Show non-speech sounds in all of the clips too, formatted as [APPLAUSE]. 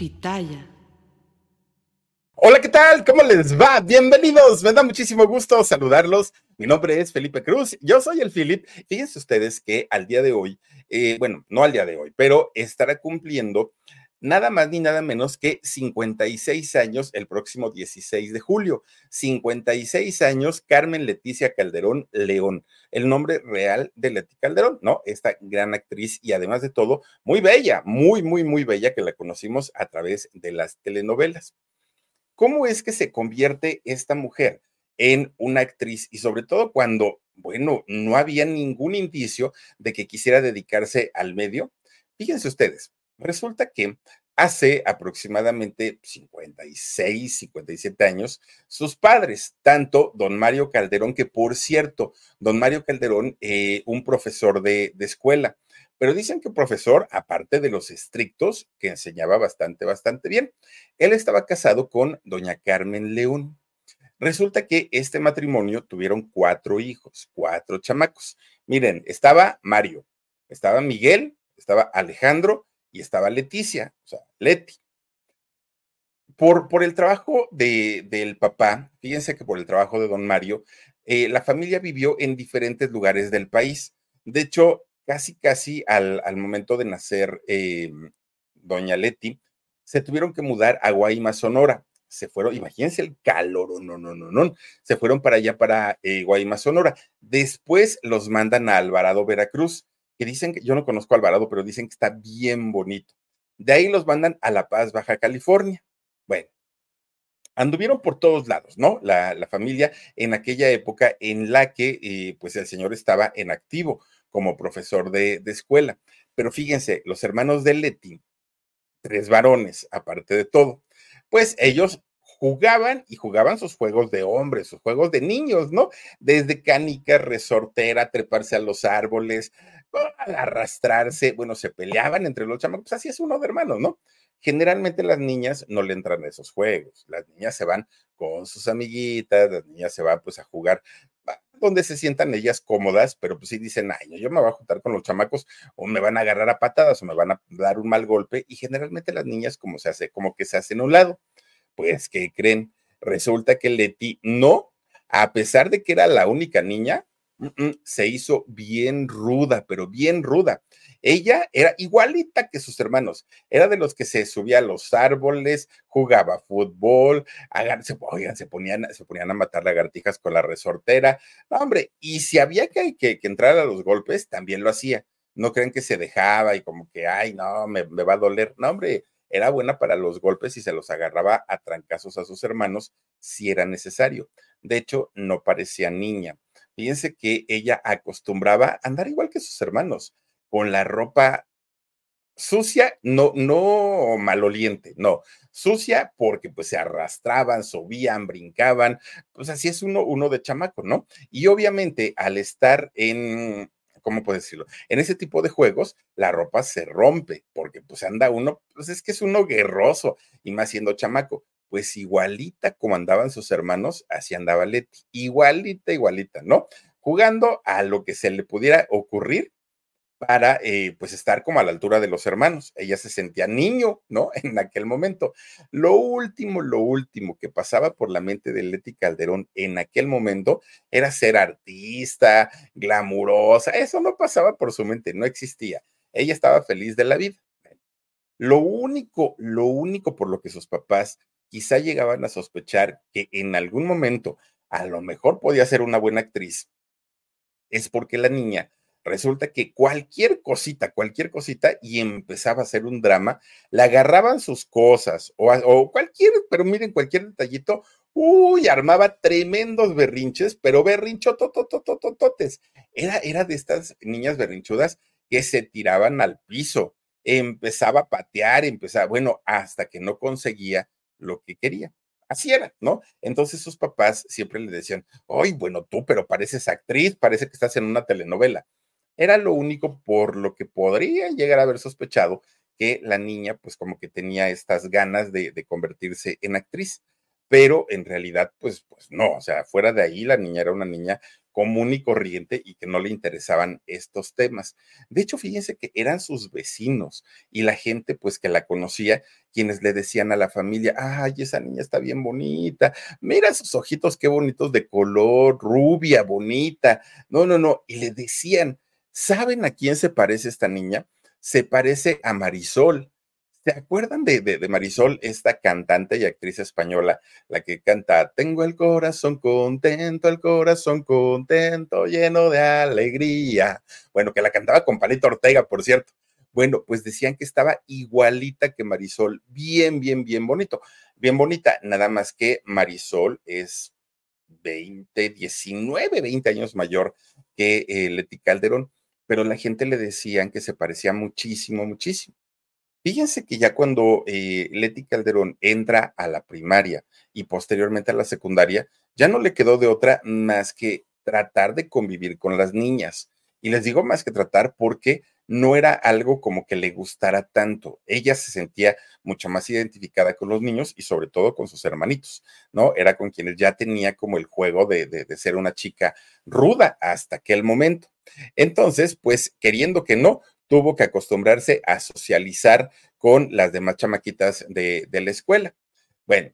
Pitaya. Hola, ¿qué tal? ¿Cómo les va? Bienvenidos. Me da muchísimo gusto saludarlos. Mi nombre es Felipe Cruz. Yo soy el Philip. Fíjense ustedes que al día de hoy, eh, bueno, no al día de hoy, pero estará cumpliendo nada más ni nada menos que 56 años el próximo 16 de julio. 56 años Carmen Leticia Calderón León, el nombre real de Leti Calderón, ¿no? Esta gran actriz y además de todo, muy bella, muy, muy, muy bella que la conocimos a través de las telenovelas. ¿Cómo es que se convierte esta mujer en una actriz y sobre todo cuando, bueno, no había ningún indicio de que quisiera dedicarse al medio? Fíjense ustedes, Resulta que hace aproximadamente 56, 57 años, sus padres, tanto don Mario Calderón, que por cierto, don Mario Calderón, eh, un profesor de, de escuela, pero dicen que profesor, aparte de los estrictos, que enseñaba bastante, bastante bien, él estaba casado con doña Carmen León. Resulta que este matrimonio tuvieron cuatro hijos, cuatro chamacos. Miren, estaba Mario, estaba Miguel, estaba Alejandro y estaba Leticia, o sea, Leti. Por, por el trabajo de, del papá, fíjense que por el trabajo de don Mario, eh, la familia vivió en diferentes lugares del país. De hecho, casi, casi al, al momento de nacer eh, doña Leti, se tuvieron que mudar a Guaymas, Sonora. Se fueron, imagínense el calor, no, no, no, no, se fueron para allá, para eh, Guaymas, Sonora. Después los mandan a Alvarado, Veracruz que dicen que yo no conozco a Alvarado, pero dicen que está bien bonito. De ahí los mandan a La Paz, Baja California. Bueno, anduvieron por todos lados, ¿no? La, la familia en aquella época en la que eh, pues el señor estaba en activo como profesor de, de escuela. Pero fíjense, los hermanos de Leti, tres varones, aparte de todo, pues ellos jugaban y jugaban sus juegos de hombres, sus juegos de niños, ¿no? Desde canica, resortera, treparse a los árboles, arrastrarse, bueno, se peleaban entre los chamacos, pues así es uno de hermanos, ¿no? Generalmente las niñas no le entran a esos juegos, las niñas se van con sus amiguitas, las niñas se van pues a jugar donde se sientan ellas cómodas, pero pues sí dicen, ay, yo me voy a juntar con los chamacos o me van a agarrar a patadas o me van a dar un mal golpe y generalmente las niñas como se hace, como que se hacen a un lado. Pues, ¿qué creen? Resulta que Leti no, a pesar de que era la única niña, se hizo bien ruda, pero bien ruda. Ella era igualita que sus hermanos, era de los que se subía a los árboles, jugaba fútbol, se, se, ponían, a matar lagartijas con la resortera. No, hombre, y si había que, que, entrar a los golpes, también lo hacía. No creen que se dejaba y como que, ay, no, me, me va a doler. No, hombre, era buena para los golpes y se los agarraba a trancazos a sus hermanos si era necesario. De hecho, no parecía niña Fíjense que ella acostumbraba andar igual que sus hermanos, con la ropa sucia, no, no maloliente, no, sucia porque pues se arrastraban, subían, brincaban, pues así es uno, uno de chamaco, ¿no? Y obviamente al estar en, ¿cómo puedo decirlo? En ese tipo de juegos, la ropa se rompe, porque pues anda uno, pues es que es uno guerroso, y más siendo chamaco pues igualita como andaban sus hermanos, así andaba Leti, igualita, igualita, ¿no? Jugando a lo que se le pudiera ocurrir para eh, pues estar como a la altura de los hermanos. Ella se sentía niño, ¿no? [LAUGHS] En aquel momento. Lo último, lo último que pasaba por la mente de Leti Calderón en aquel momento era ser artista, glamurosa. Eso no pasaba por su mente, no existía. Ella estaba feliz de la vida. Lo único, lo único por lo que sus papás quizá llegaban a sospechar que en algún momento a lo mejor podía ser una buena actriz, es porque la niña resulta que cualquier cosita, cualquier cosita, y empezaba a ser un drama, le agarraban sus cosas o, o cualquier, pero miren, cualquier detallito, uy, armaba tremendos berrinches, pero berrinchototototototes. Era, era de estas niñas berrinchudas que se tiraban al piso, empezaba a patear, empezaba, bueno, hasta que no conseguía lo que quería. Así era, ¿no? Entonces sus papás siempre le decían, ay, bueno, tú, pero pareces actriz, parece que estás en una telenovela. Era lo único por lo que podría llegar a haber sospechado que la niña, pues como que tenía estas ganas de, de convertirse en actriz pero en realidad, pues, pues no, o sea, fuera de ahí la niña era una niña común y corriente y que no le interesaban estos temas. De hecho, fíjense que eran sus vecinos y la gente pues que la conocía, quienes le decían a la familia, ay, esa niña está bien bonita, mira sus ojitos qué bonitos de color, rubia, bonita. No, no, no, y le decían, ¿saben a quién se parece esta niña? Se parece a Marisol. ¿Se acuerdan de, de, Marisol, esta cantante y actriz española, la que canta Tengo el corazón contento, el corazón contento, lleno de alegría? Bueno, que la cantaba con Palito Ortega, por cierto. Bueno, pues decían que estaba igualita que Marisol, bien, bien, bien bonito, bien bonita, nada más que Marisol es 20, 19, 20 años mayor que eh, Leti Calderón, pero la gente le decían que se parecía muchísimo, muchísimo. Fíjense que ya cuando eh, Leti Calderón entra a la primaria y posteriormente a la secundaria, ya no le quedó de otra más que tratar de convivir con las niñas. Y les digo más que tratar porque no era algo como que le gustara tanto. Ella se sentía mucho más identificada con los niños y sobre todo con sus hermanitos, ¿no? Era con quienes ya tenía como el juego de, de ser una chica ruda hasta aquel momento. Entonces, pues queriendo que no, tuvo que acostumbrarse a socializar con las demás chamaquitas de, la escuela. Bueno,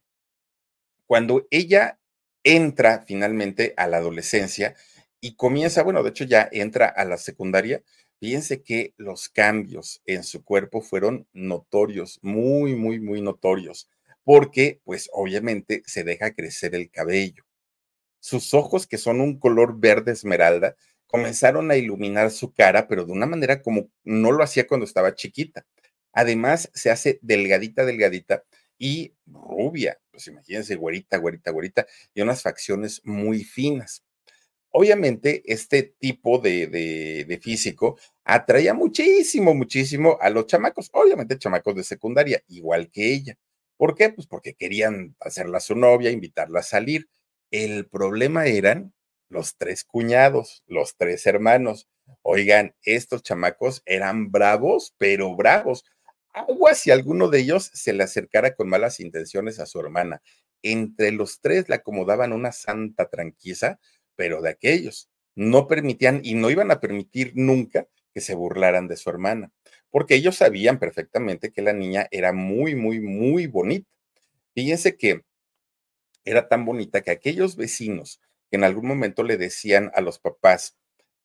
cuando ella entra finalmente a la adolescencia y comienza, bueno, de hecho ya entra a la secundaria, fíjense que los cambios en su cuerpo fueron notorios, muy, muy, muy notorios, porque pues obviamente se deja crecer el cabello. Sus ojos, que son un color verde esmeralda, comenzaron a iluminar su cara, pero de una manera como no lo hacía cuando estaba chiquita. Además, se hace delgadita, delgadita y rubia. Pues imagínense, güerita, güerita, güerita, y unas facciones muy finas. Obviamente, este tipo de, de, físico atraía muchísimo, muchísimo a los chamacos, obviamente chamacos de secundaria, igual que ella. ¿Por qué? Pues porque querían hacerla su novia, invitarla a salir. El problema eran los tres cuñados, los tres hermanos. Oigan, estos chamacos eran bravos, pero bravos. Agua si alguno de ellos se le acercara con malas intenciones a su hermana. Entre los tres le acomodaban una santa tranquila, pero de aquellos. No permitían y no iban a permitir nunca que se burlaran de su hermana, porque ellos sabían perfectamente que la niña era muy, muy, muy bonita. Fíjense que era tan bonita que aquellos vecinos que en algún momento le decían a los papás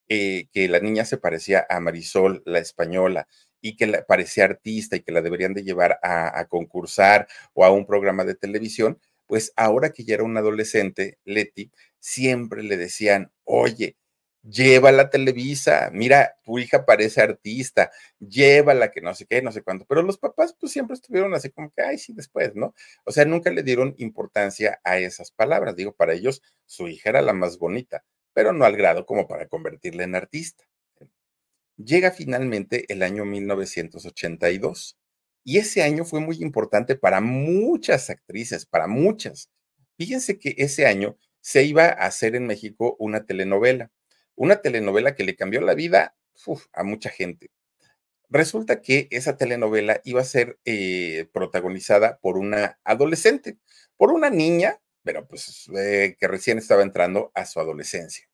eh, que la niña se parecía a Marisol, la española, y que la, parecía artista y que la deberían de llevar a, a concursar o a un programa de televisión, pues ahora que ya era un adolescente, Leti, siempre le decían, oye, llévala a Televisa, mira, tu hija parece artista, llévala que no sé qué, no sé cuánto, pero los papás pues siempre estuvieron así como que, ay, sí, después, ¿no? O sea, nunca le dieron importancia a esas palabras, digo, para ellos su hija era la más bonita, pero no al grado como para convertirla en artista. Llega finalmente el año 1982 y ese año fue muy importante para muchas actrices, para muchas. Fíjense que ese año se iba a hacer en México una telenovela una telenovela que le cambió la vida a mucha gente. Resulta que esa telenovela iba a ser eh, protagonizada por una adolescente, por una niña, pero pues eh, que recién estaba entrando a su adolescencia.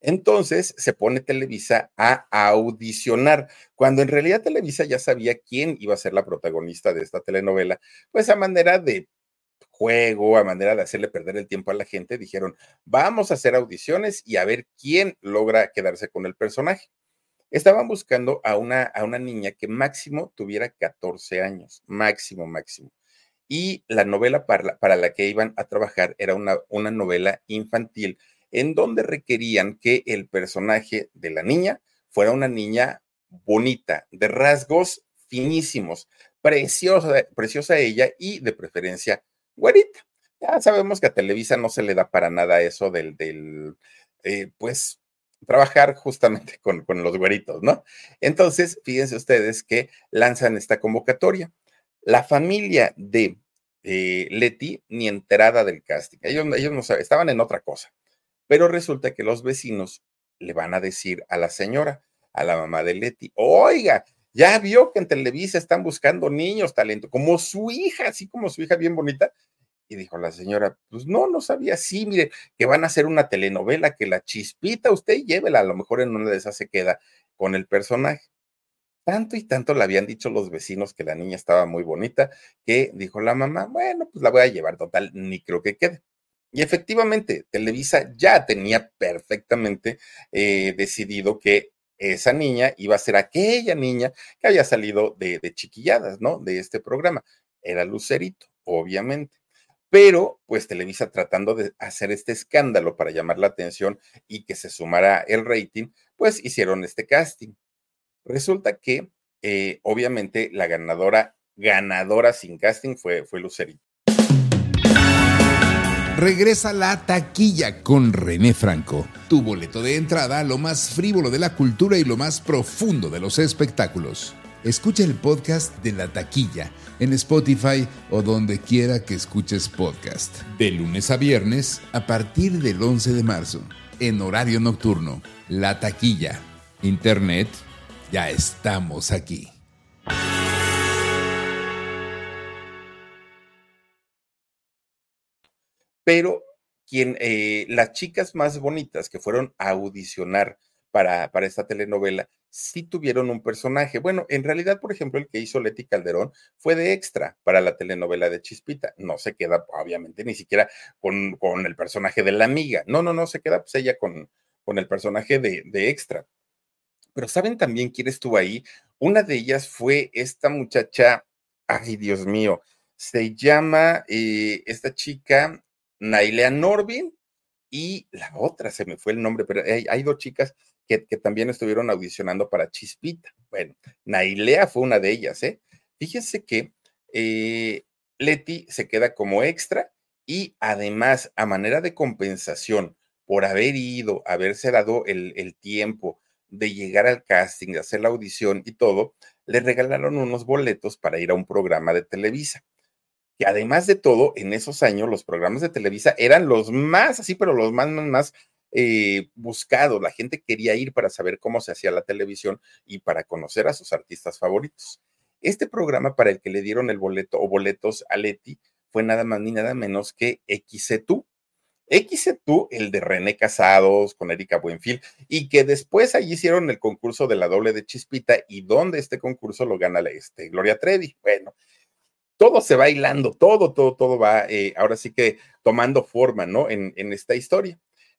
Entonces se pone Televisa a audicionar, cuando en realidad Televisa ya sabía quién iba a ser la protagonista de esta telenovela, pues a manera de juego, a manera de hacerle perder el tiempo a la gente, dijeron, vamos a hacer audiciones y a ver quién logra quedarse con el personaje. Estaban buscando a una, a una niña que máximo tuviera 14 años, máximo, máximo. Y la novela para la, para la que iban a trabajar era una, una novela infantil en donde requerían que el personaje de la niña fuera una niña bonita, de rasgos finísimos, preciosa, preciosa ella y de preferencia güerita. Ya sabemos que a Televisa no se le da para nada eso del, del eh, pues, trabajar justamente [LAUGHS] con, con los güeritos, ¿no? Entonces, fíjense ustedes que lanzan esta convocatoria. La familia de eh, Leti ni enterada del casting. Ellos, ellos no saben, estaban en otra cosa. Pero resulta que los vecinos le van a decir a la señora, a la mamá de Leti, oiga, ya vio que en Televisa están buscando niños, talento, como su hija, así como su hija bien bonita. Y dijo la señora, pues no, no sabía, sí, mire, que van a hacer una telenovela, que la chispita, usted llévela, a lo mejor en una de esas se queda con el personaje. Tanto y tanto le habían dicho los vecinos que la niña estaba muy bonita, que dijo la mamá, bueno, pues la voy a llevar, total, ni creo que quede. Y efectivamente, Televisa ya tenía perfectamente eh, decidido que esa niña iba a ser aquella niña que había salido de, de chiquilladas, ¿no? De este programa. Era Lucerito, obviamente pero pues Televisa tratando de hacer este escándalo para llamar la atención y que se sumara el rating, pues hicieron este casting. Resulta que eh, obviamente la ganadora, ganadora sin casting fue, fue Lucerito. Regresa la taquilla con René Franco, tu boleto de entrada lo más frívolo de la cultura y lo más profundo de los espectáculos. Escucha el podcast de La Taquilla en Spotify o donde quiera que escuches podcast. De lunes a viernes a partir del 11 de marzo, en horario nocturno. La Taquilla. Internet, ya estamos aquí. Pero quien, eh, las chicas más bonitas que fueron a audicionar para, para esta telenovela sí tuvieron un personaje. Bueno, en realidad, por ejemplo, el que hizo Leti Calderón fue de extra para la telenovela de Chispita. No se queda, obviamente, ni siquiera con, con el personaje de la amiga. No, no, no, se queda pues ella con, con el personaje de, de extra. Pero ¿saben también quién estuvo ahí? Una de ellas fue esta muchacha, ay Dios mío, se llama eh, esta chica Nailea Norvin y la otra, se me fue el nombre, pero hay, dos chicas que, también estuvieron audicionando para Chispita. Bueno, Nailea fue una de ellas, ¿eh? Fíjense que eh, Leti se queda como extra y además, a manera de compensación por haber ido, haberse dado el, el tiempo de llegar al casting, de hacer la audición y todo, le regalaron unos boletos para ir a un programa de Televisa que además de todo, en esos años los programas de Televisa eran los más, así, pero los más, más, eh, buscado, la gente quería ir para saber cómo se hacía la televisión y para conocer a sus artistas favoritos. Este programa para el que le dieron el boleto o boletos a Leti fue nada más ni nada menos que XC2. XC2, el de René Casados con Erika Buenfil, y que después allí hicieron el concurso de la doble de Chispita y donde este concurso lo gana este, Gloria Trevi. Bueno, todo se va hilando, todo, todo, todo va eh, ahora sí que tomando forma, ¿no? En, en esta historia.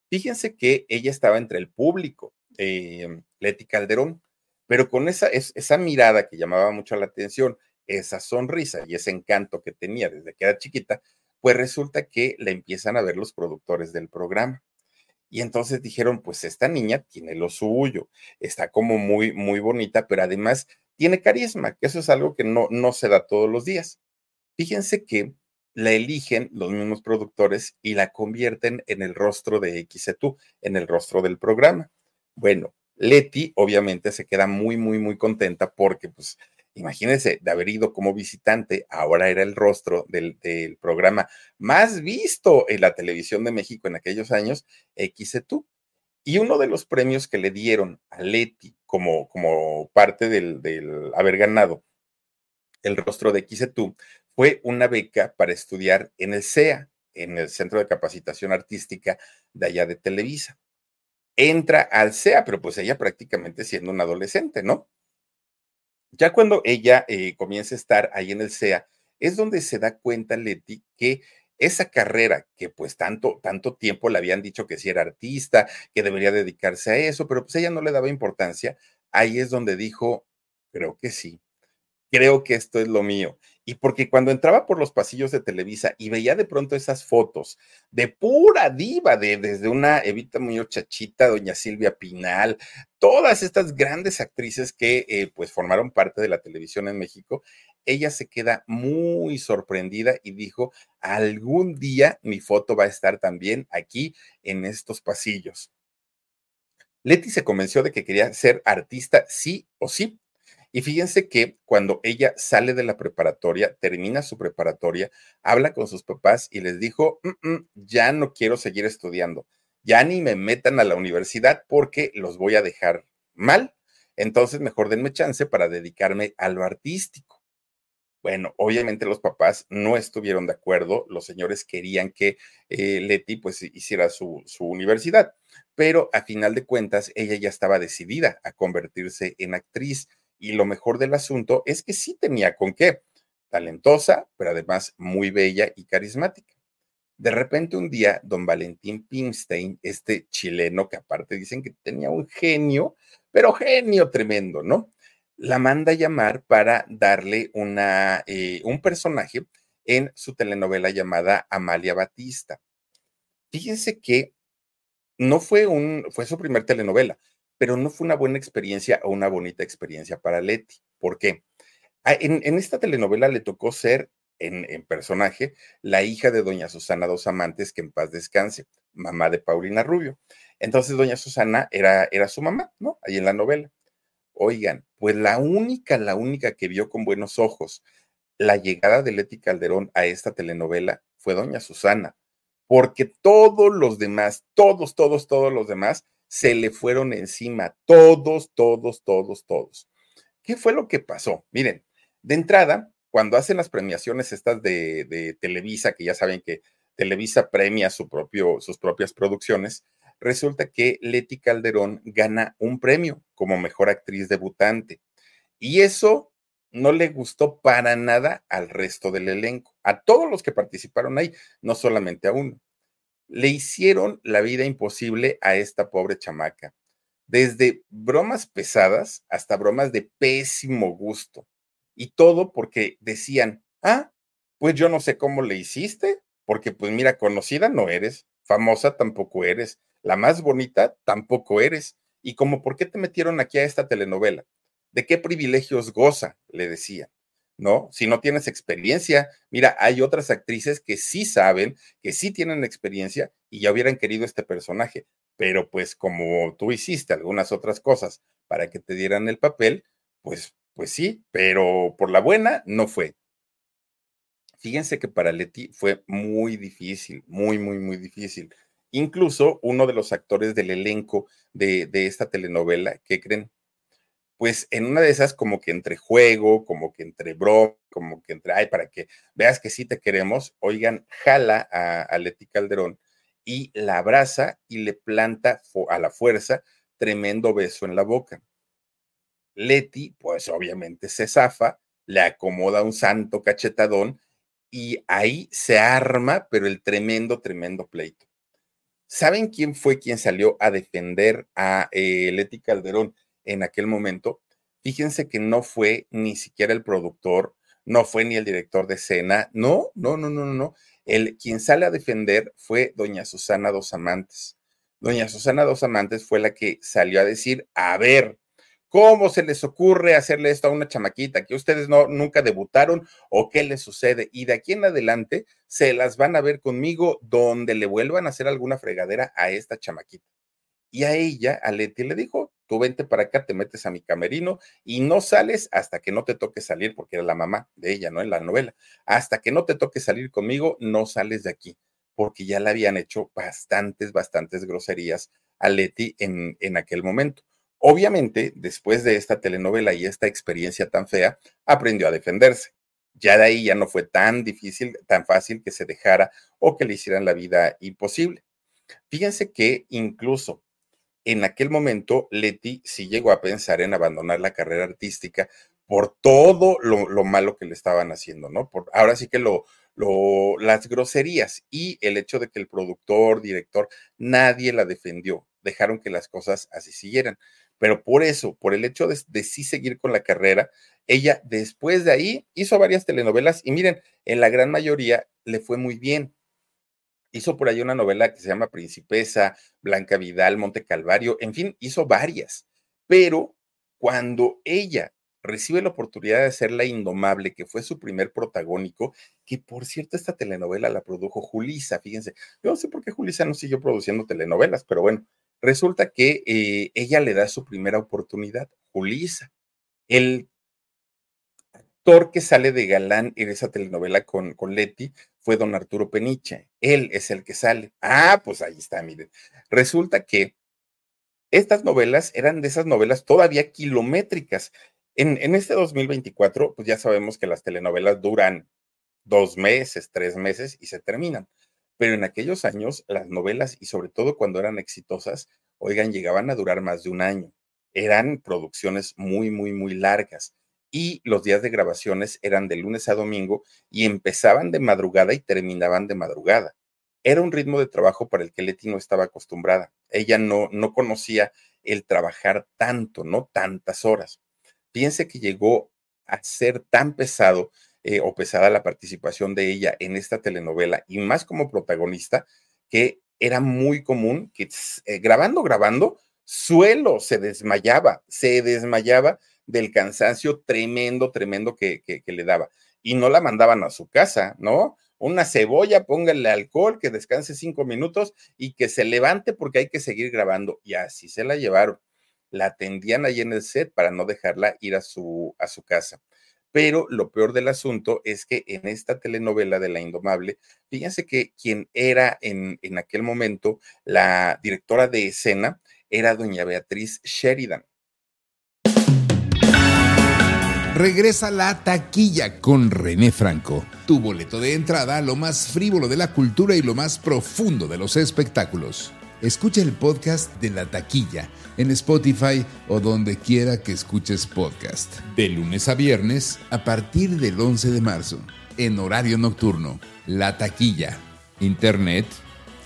Fíjense que ella estaba entre el público, eh, Leti Calderón, pero con esa, esa mirada que llamaba mucho la atención, esa sonrisa y ese encanto que tenía desde que era chiquita, pues resulta que la empiezan a ver los productores del programa. Y entonces dijeron, pues esta niña tiene lo suyo, está como muy, muy bonita, pero además tiene carisma, que eso es algo que no, no se da todos los días. Fíjense que la eligen los mismos productores y la convierten en el rostro de XETU, en el rostro del programa. Bueno, Leti obviamente se queda muy, muy, muy contenta porque, pues, imagínense, de haber ido como visitante, ahora era el rostro del, programa más visto en la televisión de México en aquellos años, XETU. Y uno de los premios que le dieron a Leti como, como parte del, del haber ganado el rostro de XETU fue una beca para estudiar en el CEA, en el Centro de Capacitación Artística de allá de Televisa. Entra al CEA, pero pues ella prácticamente siendo una adolescente, ¿no? Ya cuando ella eh, comienza a estar ahí en el CEA, es donde se da cuenta Leti que esa carrera que pues tanto, tanto tiempo le habían dicho que si era artista, que debería dedicarse a eso, pero pues ella no le daba importancia, ahí es donde dijo, creo que sí, creo que esto es lo mío. Y porque cuando entraba por los pasillos de Televisa y veía de pronto esas fotos de pura diva, de desde una Evita muy Chachita, doña Silvia Pinal, todas estas grandes actrices que eh, pues formaron parte de la televisión en México, ella se queda muy sorprendida y dijo, algún día mi foto va a estar también aquí en estos pasillos. Leti se convenció de que quería ser artista sí o sí. Y fíjense que cuando ella sale de la preparatoria, termina su preparatoria, habla con sus papás y les dijo, "Mm, ya no quiero seguir estudiando, ya ni me metan a la universidad porque los voy a dejar mal, entonces mejor denme chance para dedicarme a lo artístico. Bueno, obviamente los papás no estuvieron de acuerdo, los señores querían que eh, Leti pues hiciera su, su universidad, pero a final de cuentas ella ya estaba decidida a convertirse en actriz y lo mejor del asunto es que sí tenía con qué, talentosa, pero además muy bella y carismática. De repente un día, don Valentín Pimstein, este chileno que aparte dicen que tenía un genio, pero genio tremendo, ¿no? la manda a llamar para darle una, eh, un personaje en su telenovela llamada Amalia Batista. Fíjense que no fue un, fue su primer telenovela, pero no fue una buena experiencia o una bonita experiencia para Leti. ¿Por qué? Ah, en, esta telenovela le tocó ser en, en, personaje la hija de doña Susana Dos Amantes, que en paz descanse, mamá de Paulina Rubio. Entonces doña Susana era, era su mamá, ¿no? Ahí en la novela. Oigan, pues la única, la única que vio con buenos ojos la llegada de Leti Calderón a esta telenovela fue doña Susana, porque todos los demás, todos, todos, todos los demás se le fueron encima, todos, todos, todos, todos. ¿Qué fue lo que pasó? Miren, de entrada, cuando hacen las premiaciones estas de, Televisa, que ya saben que Televisa premia su propio, sus propias producciones, resulta que Leti Calderón gana un premio como mejor actriz debutante. Y eso no le gustó para nada al resto del elenco, a todos los que participaron ahí, no solamente a uno. Le hicieron la vida imposible a esta pobre chamaca, desde bromas pesadas hasta bromas de pésimo gusto. Y todo porque decían, ah, pues yo no sé cómo le hiciste, porque pues mira, conocida no eres, famosa tampoco eres, la más bonita tampoco eres. Y como, ¿por qué te metieron aquí a esta telenovela? ¿De qué privilegios goza? Le decía. ¿No? Si no tienes experiencia, mira, hay otras actrices que sí saben, que sí tienen experiencia y ya hubieran querido este personaje, pero pues como tú hiciste algunas otras cosas para que te dieran el papel, pues, pues sí, pero por la buena no fue. Fíjense que para Leti fue muy difícil, muy, muy, muy difícil. Incluso uno de los actores del elenco de, de esta telenovela, ¿qué creen? Pues en una de esas, como que entre juego, como que entre bro, como que entre, ay, para que veas que sí te queremos, oigan, jala a, Leti Calderón y la abraza y le planta a la fuerza tremendo beso en la boca. Leti, pues obviamente se zafa, le acomoda un santo cachetadón y ahí se arma, pero el tremendo, tremendo pleito. ¿Saben quién fue quien salió a defender a eh, Leti Calderón en aquel momento? Fíjense que no fue ni siquiera el productor, no fue ni el director de escena, no, no, no, no, no. El quien sale a defender fue doña Susana Dos Amantes. Doña Susana Dos Amantes fue la que salió a decir, a ver, ¿Cómo se les ocurre hacerle esto a una chamaquita que ustedes no nunca debutaron o qué les sucede? Y de aquí en adelante se las van a ver conmigo donde le vuelvan a hacer alguna fregadera a esta chamaquita. Y a ella, a Leti, le dijo, tú vente para acá, te metes a mi camerino y no sales hasta que no te toque salir, porque era la mamá de ella, ¿no? En la novela. Hasta que no te toque salir conmigo, no sales de aquí, porque ya le habían hecho bastantes, bastantes groserías a Leti en, en aquel momento. Obviamente, después de esta telenovela y esta experiencia tan fea, aprendió a defenderse. Ya de ahí ya no fue tan difícil, tan fácil que se dejara o que le hicieran la vida imposible. Fíjense que incluso en aquel momento Leti sí llegó a pensar en abandonar la carrera artística por todo lo, malo que le estaban haciendo, ¿no? Por, ahora sí que lo, lo, las groserías y el hecho de que el productor, director, nadie la defendió, dejaron que las cosas así siguieran pero por eso, por el hecho de, sí seguir con la carrera, ella después de ahí hizo varias telenovelas y miren, en la gran mayoría le fue muy bien. Hizo por ahí una novela que se llama Principesa, Blanca Vidal, Monte Calvario, en fin, hizo varias. Pero cuando ella recibe la oportunidad de hacer La Indomable, que fue su primer protagónico, que por cierto esta telenovela la produjo Julisa, fíjense, yo no sé por qué Julisa no siguió produciendo telenovelas, pero bueno, Resulta que eh, ella le da su primera oportunidad, Julisa. El actor que sale de galán en esa telenovela con, con Leti fue don Arturo Peniche. Él es el que sale. Ah, pues ahí está, miren. Resulta que estas novelas eran de esas novelas todavía kilométricas. En, en este 2024, pues ya sabemos que las telenovelas duran dos meses, tres meses y se terminan. Pero en aquellos años, las novelas, y sobre todo cuando eran exitosas, oigan, llegaban a durar más de un año. Eran producciones muy, muy, muy largas. Y los días de grabaciones eran de lunes a domingo y empezaban de madrugada y terminaban de madrugada. Era un ritmo de trabajo para el que Leti no estaba acostumbrada. Ella no, no conocía el trabajar tanto, no tantas horas. Piense que llegó a ser tan pesado eh, o pesada la participación de ella en esta telenovela y más como protagonista, que era muy común que eh, grabando, grabando, suelo se desmayaba, se desmayaba del cansancio tremendo, tremendo que, que, que le daba. Y no la mandaban a su casa, ¿no? Una cebolla, póngale alcohol, que descanse cinco minutos y que se levante porque hay que seguir grabando. Y así se la llevaron. La atendían ahí en el set para no dejarla ir a su, a su casa. Pero lo peor del asunto es que en esta telenovela de La Indomable, fíjense que quien era en, en aquel momento la directora de escena era doña Beatriz Sheridan. Regresa la taquilla con René Franco, tu boleto de entrada a lo más frívolo de la cultura y lo más profundo de los espectáculos. Escucha el podcast de La Taquilla en Spotify o donde quiera que escuches podcast. De lunes a viernes a partir del 11 de marzo, en horario nocturno. La Taquilla. Internet,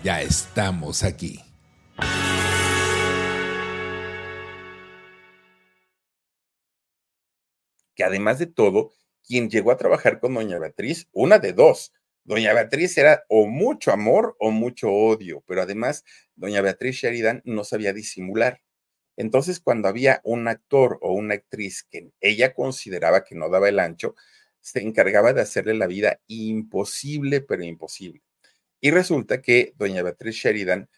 ya estamos aquí. Que además de todo, quien llegó a trabajar con Doña Beatriz, una de dos, Doña Beatriz era o mucho amor o mucho odio, pero además doña Beatriz Sheridan no sabía disimular. Entonces, cuando había un actor o una actriz que ella consideraba que no daba el ancho, se encargaba de hacerle la vida imposible, pero imposible. Y resulta que doña Beatriz Sheridan,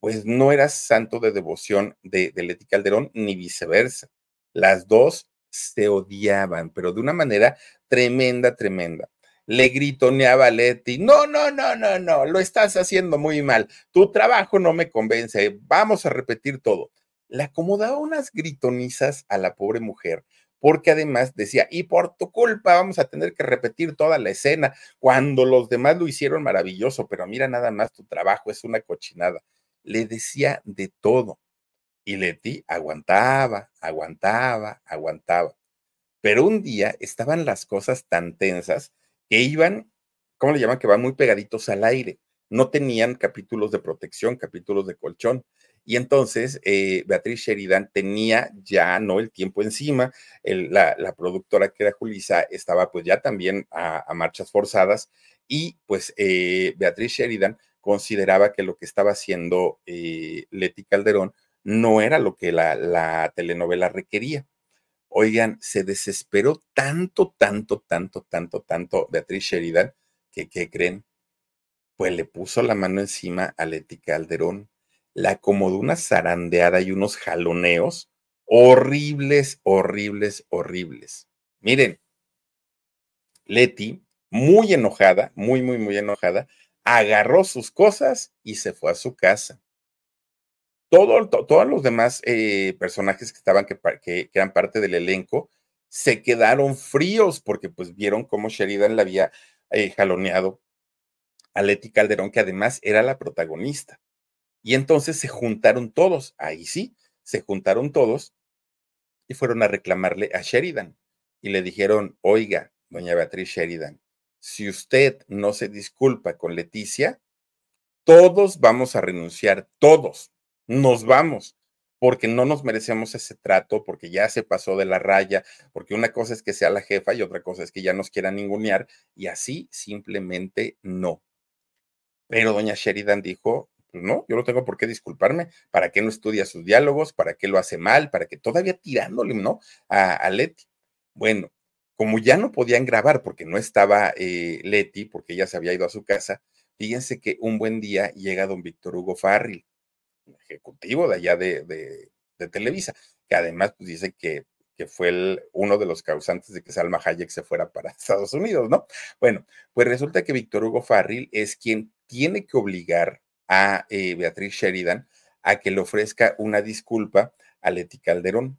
pues no era santo de devoción de, de Leti Calderón, ni viceversa. Las dos se odiaban, pero de una manera tremenda, tremenda le gritoneaba a Leti, no, no, no, no, no, lo estás haciendo muy mal, tu trabajo no me convence, vamos a repetir todo. Le acomodaba unas gritonizas a la pobre mujer, porque además decía, y por tu culpa vamos a tener que repetir toda la escena, cuando los demás lo hicieron maravilloso, pero mira nada más, tu trabajo es una cochinada. Le decía de todo. Y Leti aguantaba, aguantaba, aguantaba. Pero un día estaban las cosas tan tensas que iban, ¿cómo le llaman? Que van muy pegaditos al aire. No tenían capítulos de protección, capítulos de colchón. Y entonces eh, Beatriz Sheridan tenía ya no el tiempo encima, la, productora que era Julisa estaba pues ya también a, marchas forzadas y pues eh, Beatriz Sheridan consideraba que lo que estaba haciendo eh, Leti Calderón no era lo que la, la telenovela requería. Oigan, se desesperó tanto, tanto, tanto, tanto, tanto Beatriz Sheridan que, ¿qué creen? Pues le puso la mano encima a Leti Calderón, la acomodó una zarandeada y unos jaloneos horribles, horribles, horribles. Miren, Leti, muy enojada, muy, muy, muy enojada, agarró sus cosas y se fue a su casa todos los demás eh, personajes que estaban, que, que, eran parte del elenco, se quedaron fríos porque pues vieron cómo Sheridan le había eh, jaloneado a Leti Calderón, que además era la protagonista. Y entonces se juntaron todos, ahí sí, se juntaron todos y fueron a reclamarle a Sheridan. Y le dijeron, oiga, doña Beatriz Sheridan, si usted no se disculpa con Leticia, todos vamos a renunciar, todos nos vamos, porque no nos merecemos ese trato, porque ya se pasó de la raya, porque una cosa es que sea la jefa y otra cosa es que ya nos quiera ningunear, y así simplemente no. Pero doña Sheridan dijo, pues no, yo no tengo por qué disculparme, ¿para qué no estudia sus diálogos? ¿Para qué lo hace mal? ¿Para qué todavía tirándole, no? A, a Leti. Bueno, como ya no podían grabar porque no estaba eh, Leti, porque ella se había ido a su casa, fíjense que un buen día llega don Víctor Hugo Farril ejecutivo de allá de, Televisa, que además pues, dice que, que fue uno de los causantes de que Salma Hayek se fuera para [LAUGHS] Estados Unidos, ¿no? Bueno, pues resulta que Víctor Hugo Farril es quien tiene que obligar a eh, Beatriz Sheridan a que le ofrezca una disculpa a Leti Calderón.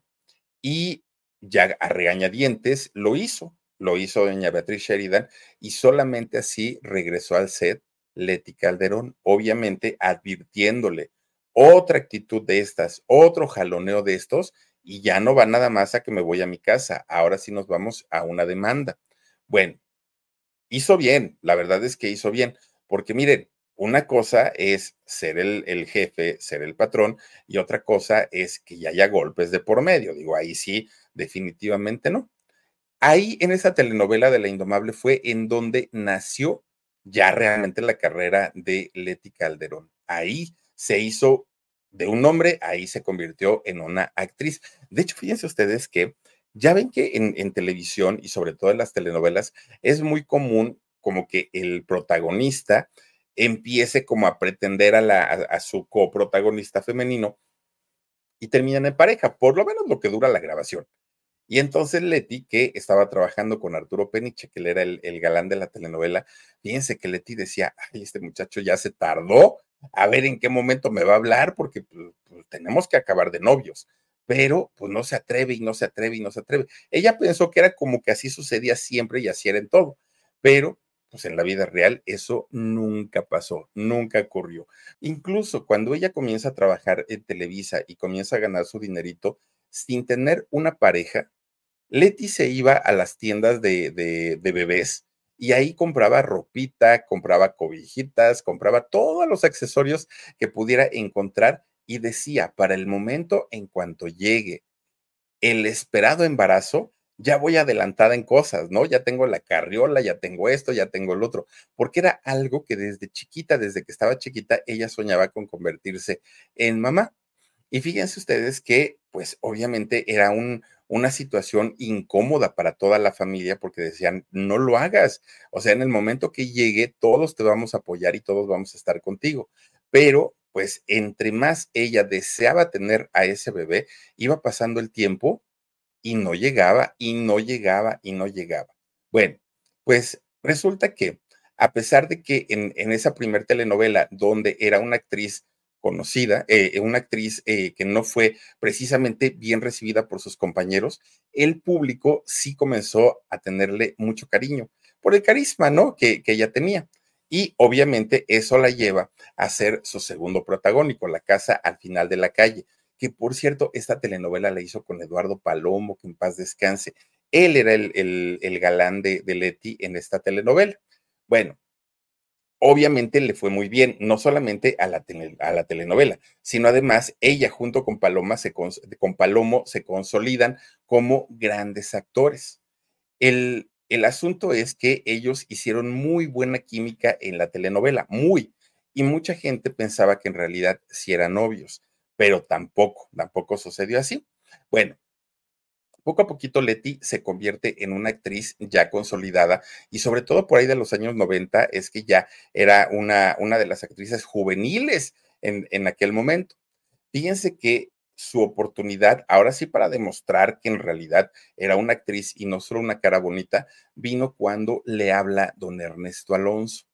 Y ya a regañadientes lo hizo, lo hizo doña Beatriz Sheridan y solamente así regresó al set Leti Calderón, obviamente advirtiéndole otra actitud de estas, otro jaloneo de estos, y ya no va nada más a que me voy a mi casa, ahora sí nos vamos a una demanda. Bueno, hizo bien, la verdad es que hizo bien, porque miren, una cosa es ser el, jefe, ser el patrón, y otra cosa es que ya haya golpes de por medio. Digo, ahí sí, definitivamente no. Ahí en esa telenovela de La Indomable fue en donde nació ya realmente la carrera de Leti Calderón. Ahí se hizo de un hombre, ahí se convirtió en una actriz. De hecho, fíjense ustedes que ya ven que en, televisión y sobre todo en las telenovelas es muy común como que el protagonista empiece como a pretender a, la, a, su coprotagonista femenino y terminan en pareja, por lo menos lo que dura la grabación. Y entonces Leti, que estaba trabajando con Arturo Peniche, que él era el, galán de la telenovela, fíjense que Leti decía, ay, este muchacho ya se tardó a ver en qué momento me va a hablar, porque pues, pues, tenemos que acabar de novios. Pero pues no se atreve y no se atreve y no se atreve. Ella pensó que era como que así sucedía siempre y así era en todo. Pero pues en la vida real eso nunca pasó, nunca ocurrió. Incluso cuando ella comienza a trabajar en Televisa y comienza a ganar su dinerito sin tener una pareja, Leti se iba a las tiendas de, de, de bebés y ahí compraba ropita, compraba cobijitas, compraba todos los accesorios que pudiera encontrar y decía, para el momento en cuanto llegue el esperado embarazo, ya voy adelantada en cosas, ¿no? Ya tengo la carriola, ya tengo esto, ya tengo el otro, porque era algo que desde chiquita, desde que estaba chiquita, ella soñaba con convertirse en mamá. Y fíjense ustedes que, pues obviamente era un, una situación incómoda para toda la familia porque decían, no lo hagas. O sea, en el momento que llegue, todos te vamos a apoyar y todos vamos a estar contigo. Pero, pues, entre más ella deseaba tener a ese bebé, iba pasando el tiempo y no llegaba y no llegaba y no llegaba. Bueno, pues resulta que a pesar de que en, esa primer telenovela donde era una actriz conocida, eh, una actriz eh, que no fue precisamente bien recibida por sus compañeros, el público sí comenzó a tenerle mucho cariño por el carisma, ¿no? Que, que ella tenía. Y obviamente eso la lleva a ser su segundo protagónico, La casa al final de la calle, que por cierto, esta telenovela la hizo con Eduardo Palomo, que en paz descanse. Él era el, galán de, Leti en esta telenovela. Bueno, obviamente le fue muy bien, no solamente a la, a la telenovela, sino además ella junto con, Paloma con Palomo se consolidan como grandes actores. El, el asunto es que ellos hicieron muy buena química en la telenovela, muy, y mucha gente pensaba que en realidad sí eran novios pero tampoco, tampoco sucedió así. Bueno, poco a poquito Leti se convierte en una actriz ya consolidada y sobre todo por ahí de los años 90 es que ya era una, una de las actrices juveniles en, en aquel momento. Fíjense que su oportunidad, ahora sí para demostrar que en realidad era una actriz y no solo una cara bonita, vino cuando le habla don Ernesto Alonso.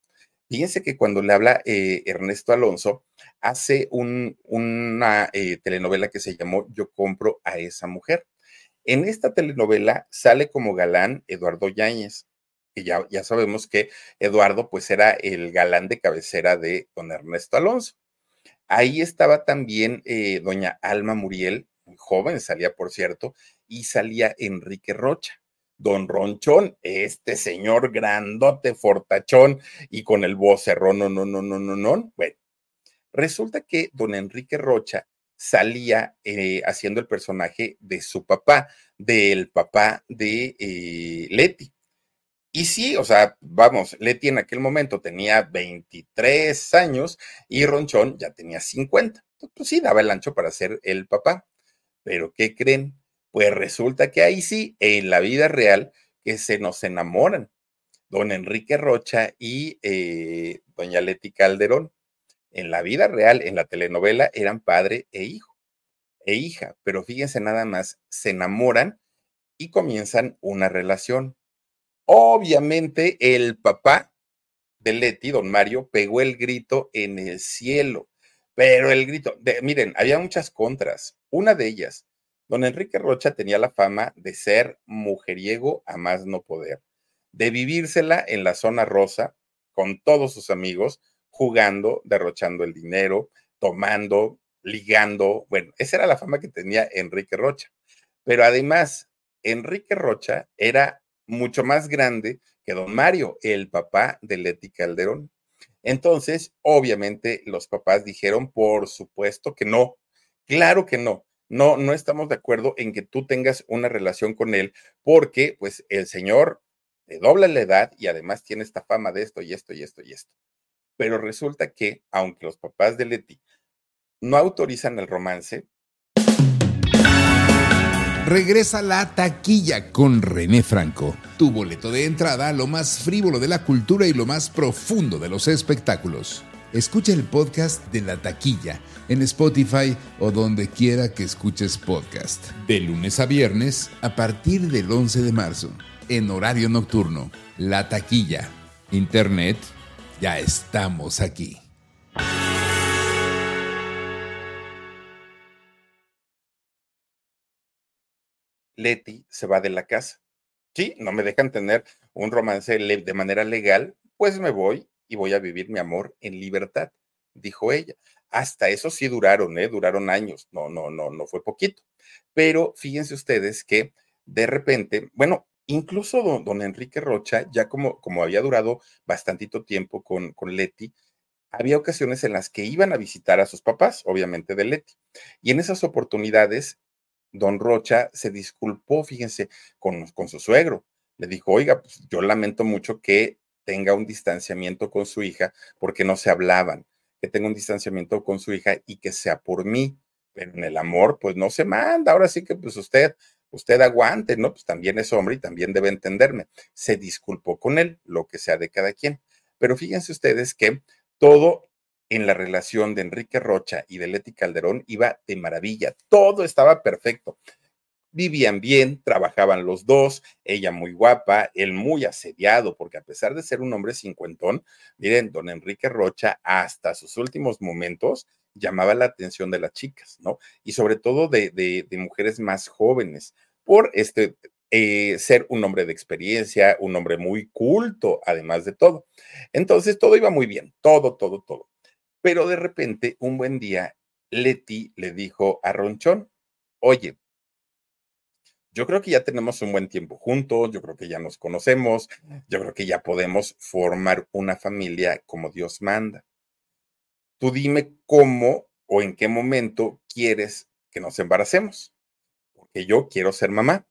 Fíjense que cuando le habla eh, Ernesto Alonso, hace una eh, telenovela que se llamó Yo compro a esa mujer. En esta telenovela sale como galán Eduardo Yáñez, que ya, ya sabemos que Eduardo pues era el galán de cabecera de don Ernesto Alonso. Ahí estaba también eh, doña Alma Muriel, joven, salía por cierto, y salía Enrique Rocha don Ronchón, este señor grandote, fortachón y con el vocerrón, no, no, no, no, no, no. Bueno, resulta que don Enrique Rocha salía eh, haciendo el personaje de su papá, del papá de eh, Leti. Y sí, o sea, vamos, Leti en aquel momento tenía 23 años y Ronchón ya tenía 50. Pues sí, daba el ancho para ser el papá. Pero ¿qué creen? Pues resulta que ahí sí, en la vida real, que se nos enamoran, don Enrique Rocha y eh, doña Leti Calderón. En la vida real, en la telenovela, eran padre e hijo, e hija, pero fíjense nada más, se enamoran y comienzan una relación. Obviamente, el papá de Leti, don Mario, pegó el grito en el cielo, pero el grito, miren, había muchas contras. Una de ellas, don Enrique Rocha tenía la fama de ser mujeriego a más no poder, de vivírsela en la zona rosa con todos sus amigos, jugando, derrochando el dinero, tomando, ligando. Bueno, esa era la fama que tenía Enrique Rocha. Pero además, Enrique Rocha era mucho más grande que don Mario, el papá de Leti Calderón. Entonces, obviamente, los papás dijeron, por supuesto que no, claro que no. No, no estamos de acuerdo en que tú tengas una relación con él porque, pues, el señor te dobla la edad y además tiene esta fama de esto y esto y esto y esto. Pero resulta que, aunque los papás de Leti no autorizan el romance, Regresa la taquilla con René Franco, tu boleto de entrada a lo más frívolo de la cultura y lo más profundo de los espectáculos. Escucha el podcast de la taquilla en Spotify o donde quiera que escuches podcast. De lunes a viernes a partir del 11 de marzo, en horario nocturno. La taquilla. Internet, ya estamos aquí. Leti se va de la casa. Sí, no me dejan tener un romance de manera legal, pues me voy y voy a vivir mi amor en libertad, dijo ella. Hasta eso sí duraron, ¿eh? Duraron años, no, no, no, no fue poquito. Pero fíjense ustedes que de repente, bueno, incluso don, Enrique Rocha, ya como, como había durado bastantito tiempo con, con Leti, había ocasiones en las que iban a visitar a sus papás, obviamente de Leti. Y en esas oportunidades don Rocha se disculpó, fíjense, con, con su suegro. Le dijo, oiga, pues yo lamento mucho que tenga un distanciamiento con su hija porque no se hablaban, que tenga un distanciamiento con su hija y que sea por mí. Pero en el amor, pues no se manda. Ahora sí que pues usted, usted aguante, ¿no? Pues también es hombre y también debe entenderme. Se disculpó con él, lo que sea de cada quien. Pero fíjense ustedes que todo en la relación de Enrique Rocha y de Leti Calderón iba de maravilla, todo estaba perfecto. Vivían bien, trabajaban los dos, ella muy guapa, él muy asediado, porque a pesar de ser un hombre cincuentón, miren, don Enrique Rocha hasta sus últimos momentos llamaba la atención de las chicas, ¿no? Y sobre todo de, mujeres más jóvenes, por este, eh, ser un hombre de experiencia, un hombre muy culto, además de todo. Entonces, todo iba muy bien, todo, todo, todo. Pero de repente, un buen día, Leti le dijo a Ronchón, oye, yo creo que ya tenemos un buen tiempo juntos, yo creo que ya nos conocemos, yo creo que ya podemos formar una familia como Dios manda. Tú dime cómo o en qué momento quieres que nos embaracemos, porque yo quiero ser mamá.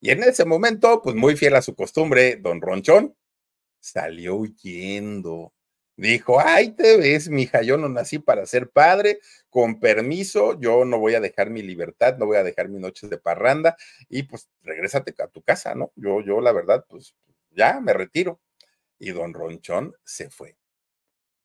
Y en ese momento, pues muy fiel a su costumbre, don Ronchón salió huyendo Dijo, ay, te ves, mija, yo no nací para ser padre, con permiso, yo no voy a dejar mi libertad, no voy a dejar mis noches de parranda y pues regrésate a tu casa, ¿no? Yo, yo la verdad, pues ya me retiro. Y don Ronchón se fue.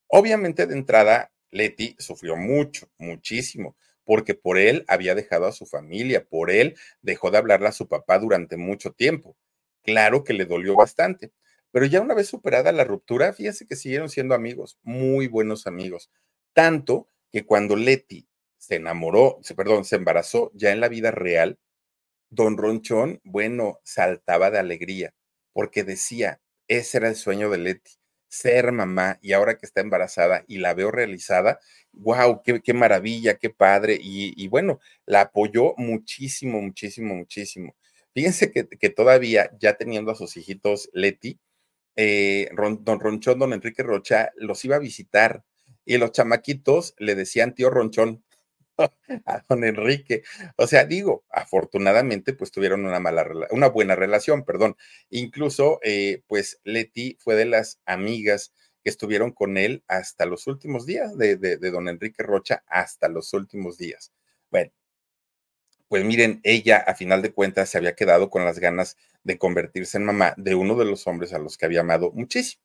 Obviamente de entrada, Leti sufrió mucho, muchísimo, porque por él había dejado a su familia, por él dejó de hablarle a su papá durante mucho tiempo. Claro que le dolió bastante. Pero ya una vez superada la ruptura, fíjense que siguieron siendo amigos, muy buenos amigos. Tanto que cuando Leti se enamoró, perdón, se embarazó ya en la vida real, don Ronchón, bueno, saltaba de alegría, porque decía, ese era el sueño de Leti, ser mamá y ahora que está embarazada y la veo realizada, wow, qué, qué maravilla, qué padre. Y, y, bueno, la apoyó muchísimo, muchísimo, muchísimo. Fíjense que, que, todavía, ya teniendo a sus hijitos Leti, eh, don Ronchón, don Enrique Rocha, los iba a visitar y los chamaquitos le decían tío Ronchón [LAUGHS] a don Enrique. O sea, digo, afortunadamente, pues tuvieron una mala, una buena relación, perdón. Incluso, eh, pues Leti fue de las amigas que estuvieron con él hasta los últimos días, de, de don Enrique Rocha hasta los últimos días. Bueno, pues miren, ella a final de cuentas se había quedado con las ganas de convertirse en mamá de uno de los hombres a los que había amado muchísimo.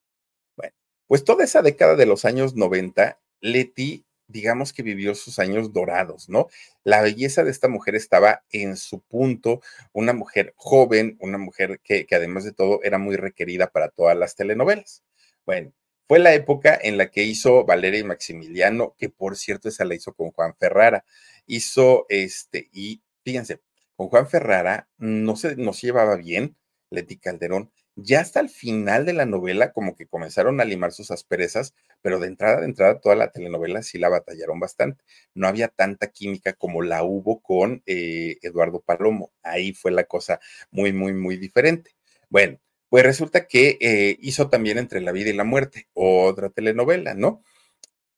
Bueno, pues toda esa década de los años 90, Leti, digamos que vivió sus años dorados, ¿no? La belleza de esta mujer estaba en su punto, una mujer joven, una mujer que, que además de todo era muy requerida para todas las telenovelas. Bueno, fue la época en la que hizo Valeria y Maximiliano, que por cierto esa la hizo con Juan Ferrara. Hizo este, y fíjense, con Juan Ferrara no se, no se llevaba bien, Leti Calderón. Ya hasta el final de la novela, como que comenzaron a limar sus asperezas, pero de entrada, de entrada, toda la telenovela sí la batallaron bastante. No había tanta química como la hubo con eh, Eduardo Palomo. Ahí fue la cosa muy, muy, muy diferente. Bueno, pues resulta que eh, hizo también Entre la vida y la muerte, otra telenovela, ¿no?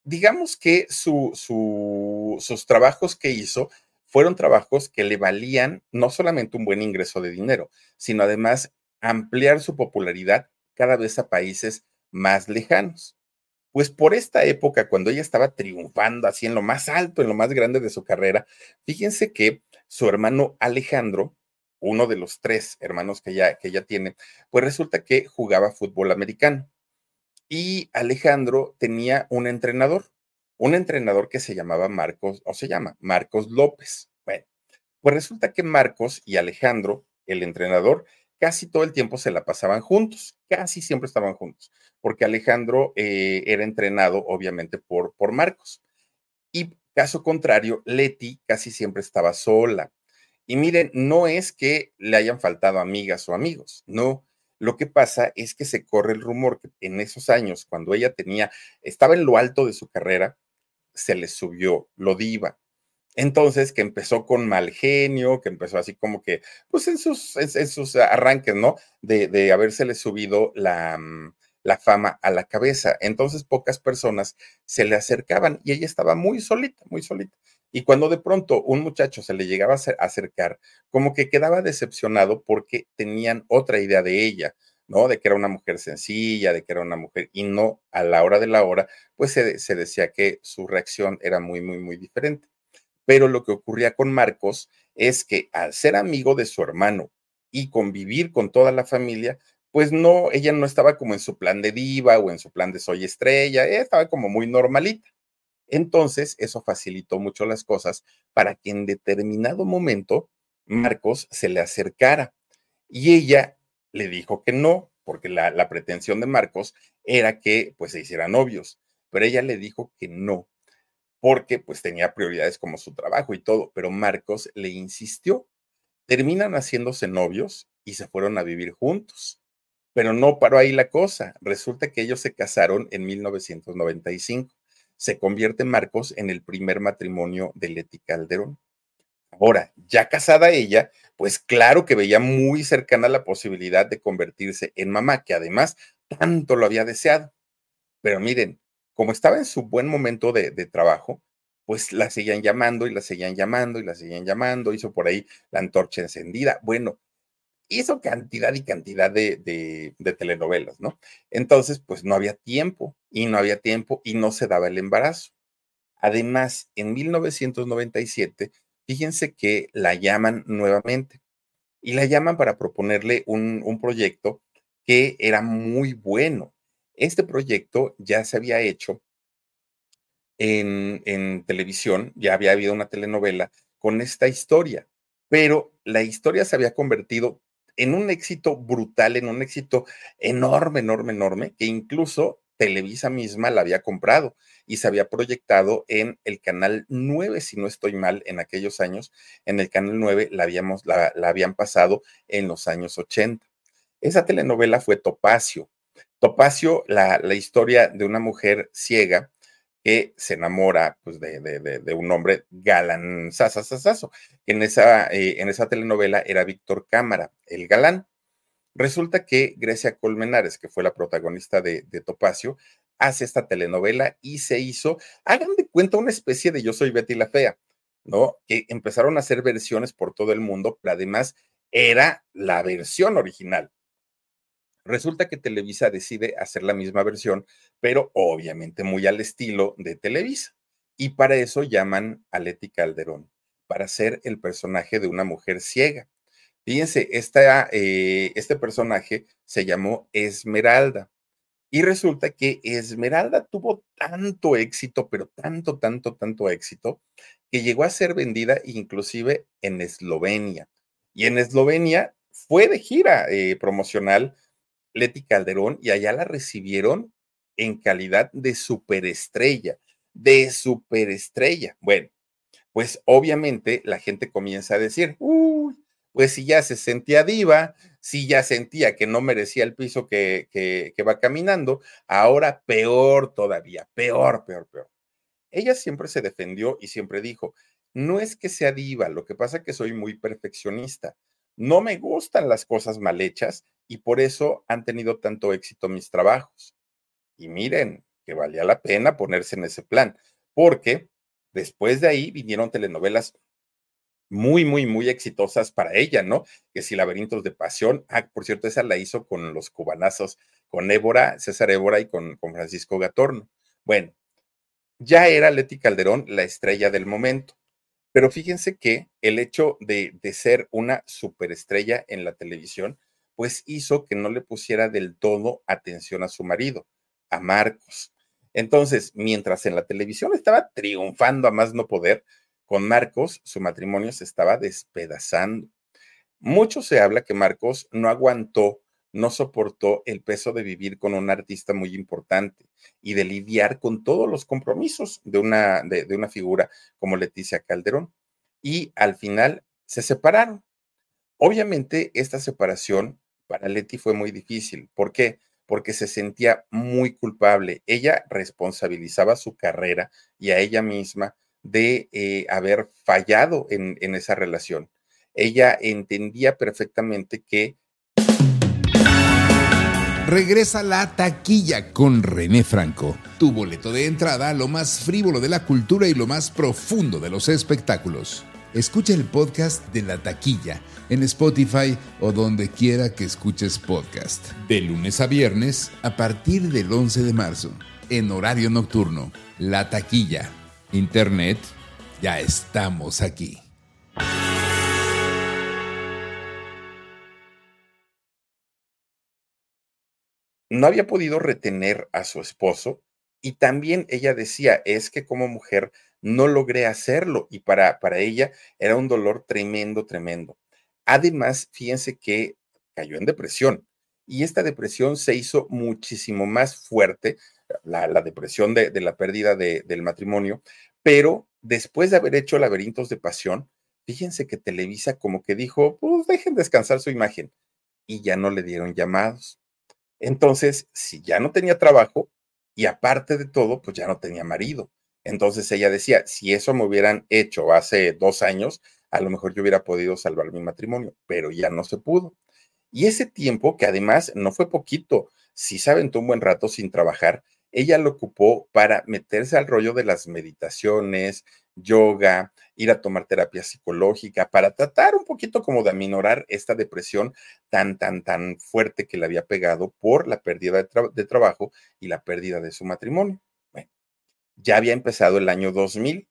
Digamos que su, sus trabajos que hizo fueron trabajos que le valían no solamente un buen ingreso de dinero, sino además ampliar su popularidad cada vez a países más lejanos. Pues por esta época, cuando ella estaba triunfando así en lo más alto, en lo más grande de su carrera, fíjense que su hermano Alejandro, uno de los tres hermanos que ella, que ella tiene, pues resulta que jugaba fútbol americano. Y Alejandro tenía un entrenador, un entrenador que se llamaba Marcos, o se llama Marcos López. Bueno, pues resulta que Marcos y Alejandro, el entrenador, casi todo el tiempo se la pasaban juntos, casi siempre estaban juntos, porque Alejandro eh, era entrenado obviamente por, por Marcos. Y caso contrario, Leti casi siempre estaba sola. Y miren, no es que le hayan faltado amigas o amigos, no, lo que pasa es que se corre el rumor que en esos años, cuando ella tenía, estaba en lo alto de su carrera, se le subió lo diva. Entonces, que empezó con mal genio, que empezó así como que, pues en sus, en, sus arranques, ¿no? De, de habérsele subido la, mm, la fama a la cabeza. Entonces, pocas personas se le acercaban y ella estaba muy solita, muy solita. Y cuando de pronto un muchacho se le llegaba a acercar, como que quedaba decepcionado porque tenían otra idea de ella, ¿no? De que era una mujer sencilla, de que era una mujer, y no a la hora de la hora, pues se decía que su reacción era muy, muy, muy diferente. Pero lo que ocurría con Marcos es que al ser amigo de su hermano y convivir con toda la familia, pues no, ella no estaba como en su plan de diva o en su plan de soy estrella, estaba como muy normalita. Entonces, eso facilitó mucho las cosas para que en determinado momento Marcos se le acercara y ella le dijo que no, porque la, pretensión de Marcos era que pues se hicieran novios, pero ella le dijo que no, porque pues tenía prioridades como su trabajo y todo, pero Marcos le insistió. Terminan haciéndose novios y se fueron a vivir juntos. Pero no paró ahí la cosa. Resulta que ellos se casaron en 1995 se convierte Marcos en el primer matrimonio de Leti Calderón. Ahora, ya casada ella, pues claro que veía muy cercana la posibilidad de convertirse en mamá, que además tanto lo había deseado. Pero miren, como estaba en su buen momento de, de trabajo, pues la seguían llamando y la seguían llamando y la seguían llamando, hizo por ahí la antorcha encendida. Bueno, hizo cantidad y cantidad de, telenovelas, ¿no? Entonces, pues no había tiempo y no había tiempo y no se daba el embarazo. Además, en 1997, fíjense que la llaman nuevamente y la llaman para proponerle un proyecto que era muy bueno. Este proyecto ya se había hecho en, televisión, ya había habido una telenovela con esta historia, pero la historia se había convertido en un éxito brutal, en un éxito enorme, enorme, enorme, que incluso Televisa misma la había comprado y se había proyectado en el canal 9, si no estoy mal, en aquellos años. En el canal 9 la, habíamos, la, habían pasado en los años 80. Esa telenovela fue Topacio. Topacio, la, historia de una mujer ciega que se enamora pues, de, un hombre galán, sasasasazo. En esa, eh, en esa telenovela era Víctor Cámara, el galán. Resulta que Grecia Colmenares, que fue la protagonista de, de Topacio, hace esta telenovela y se hizo, hagan de cuenta, una especie de Yo soy Betty la Fea, ¿no? Que empezaron a hacer versiones por todo el mundo, pero además era la versión original. Resulta que Televisa decide hacer la misma versión, pero obviamente muy al estilo de Televisa. Y para eso llaman a Leti Calderón, para ser el personaje de una mujer ciega. Fíjense, esta, eh, este personaje se llamó Esmeralda. Y resulta que Esmeralda tuvo tanto éxito, pero tanto, tanto, tanto éxito, que llegó a ser vendida inclusive en Eslovenia. Y en Eslovenia fue de gira eh, promocional Leti Calderón y allá la recibieron en calidad de superestrella, de superestrella. Bueno, pues obviamente la gente comienza a decir, uy, pues si ya se sentía diva, si ya sentía que no merecía el piso que, que, va caminando, ahora peor todavía, peor, peor, peor. Ella siempre se defendió y siempre dijo, no es que sea diva, lo que pasa es que soy muy perfeccionista. No me gustan las cosas mal hechas y por eso han tenido tanto éxito mis trabajos. Y miren, que valía la pena ponerse en ese plan, porque después de ahí vinieron telenovelas muy, muy, muy exitosas para ella, ¿no? Que si Laberintos de Pasión, ah, por cierto, esa la hizo con los cubanazos, con Évora, César Évora y con, con Francisco Gatorno. Bueno, ya era Leti Calderón la estrella del momento. Pero fíjense que el hecho de, de ser una superestrella en la televisión, pues hizo que no le pusiera del todo atención a su marido, a Marcos. Entonces, mientras en la televisión estaba triunfando a más no poder, con Marcos su matrimonio se estaba despedazando. Mucho se habla que Marcos no aguantó, no soportó el peso de vivir con un artista muy importante y de lidiar con todos los compromisos de una, de, una figura como Leticia Calderón. Y al final se separaron. Obviamente, esta separación para Leti fue muy difícil. ¿Por qué? Porque se sentía muy culpable. Ella responsabilizaba su carrera y a ella misma de eh, haber fallado en, en esa relación. Ella entendía perfectamente que Regresa la taquilla con René Franco, tu boleto de entrada lo más frívolo de la cultura y lo más profundo de los espectáculos. Escucha el podcast de la taquilla en Spotify o donde quiera que escuches podcast. De lunes a viernes a partir del 11 de marzo, en horario nocturno. La taquilla Internet, ya estamos aquí. No había podido retener a su esposo y también ella decía, es que como mujer no logré hacerlo y para, para ella era un dolor tremendo, tremendo. Además, fíjense que cayó en depresión y esta depresión se hizo muchísimo más fuerte la, depresión de, la pérdida del matrimonio, pero después de haber hecho Laberintos de Pasión, fíjense que Televisa como que dijo, pues dejen descansar su imagen y ya no le dieron llamados. Entonces, si ya no tenía trabajo y aparte de todo, pues ya no tenía marido. Entonces ella decía, si eso me hubieran hecho hace dos años, a lo mejor yo hubiera podido salvar mi matrimonio, pero ya no se pudo. Y ese tiempo, que además no fue poquito, si se aventó un buen rato sin trabajar, ella lo ocupó para meterse al rollo de las meditaciones, yoga, ir a tomar terapia psicológica, para tratar un poquito como de aminorar esta depresión tan, tan, tan fuerte que le había pegado por la pérdida de, trabajo y la pérdida de su matrimonio. Bueno, ya había empezado el año 2000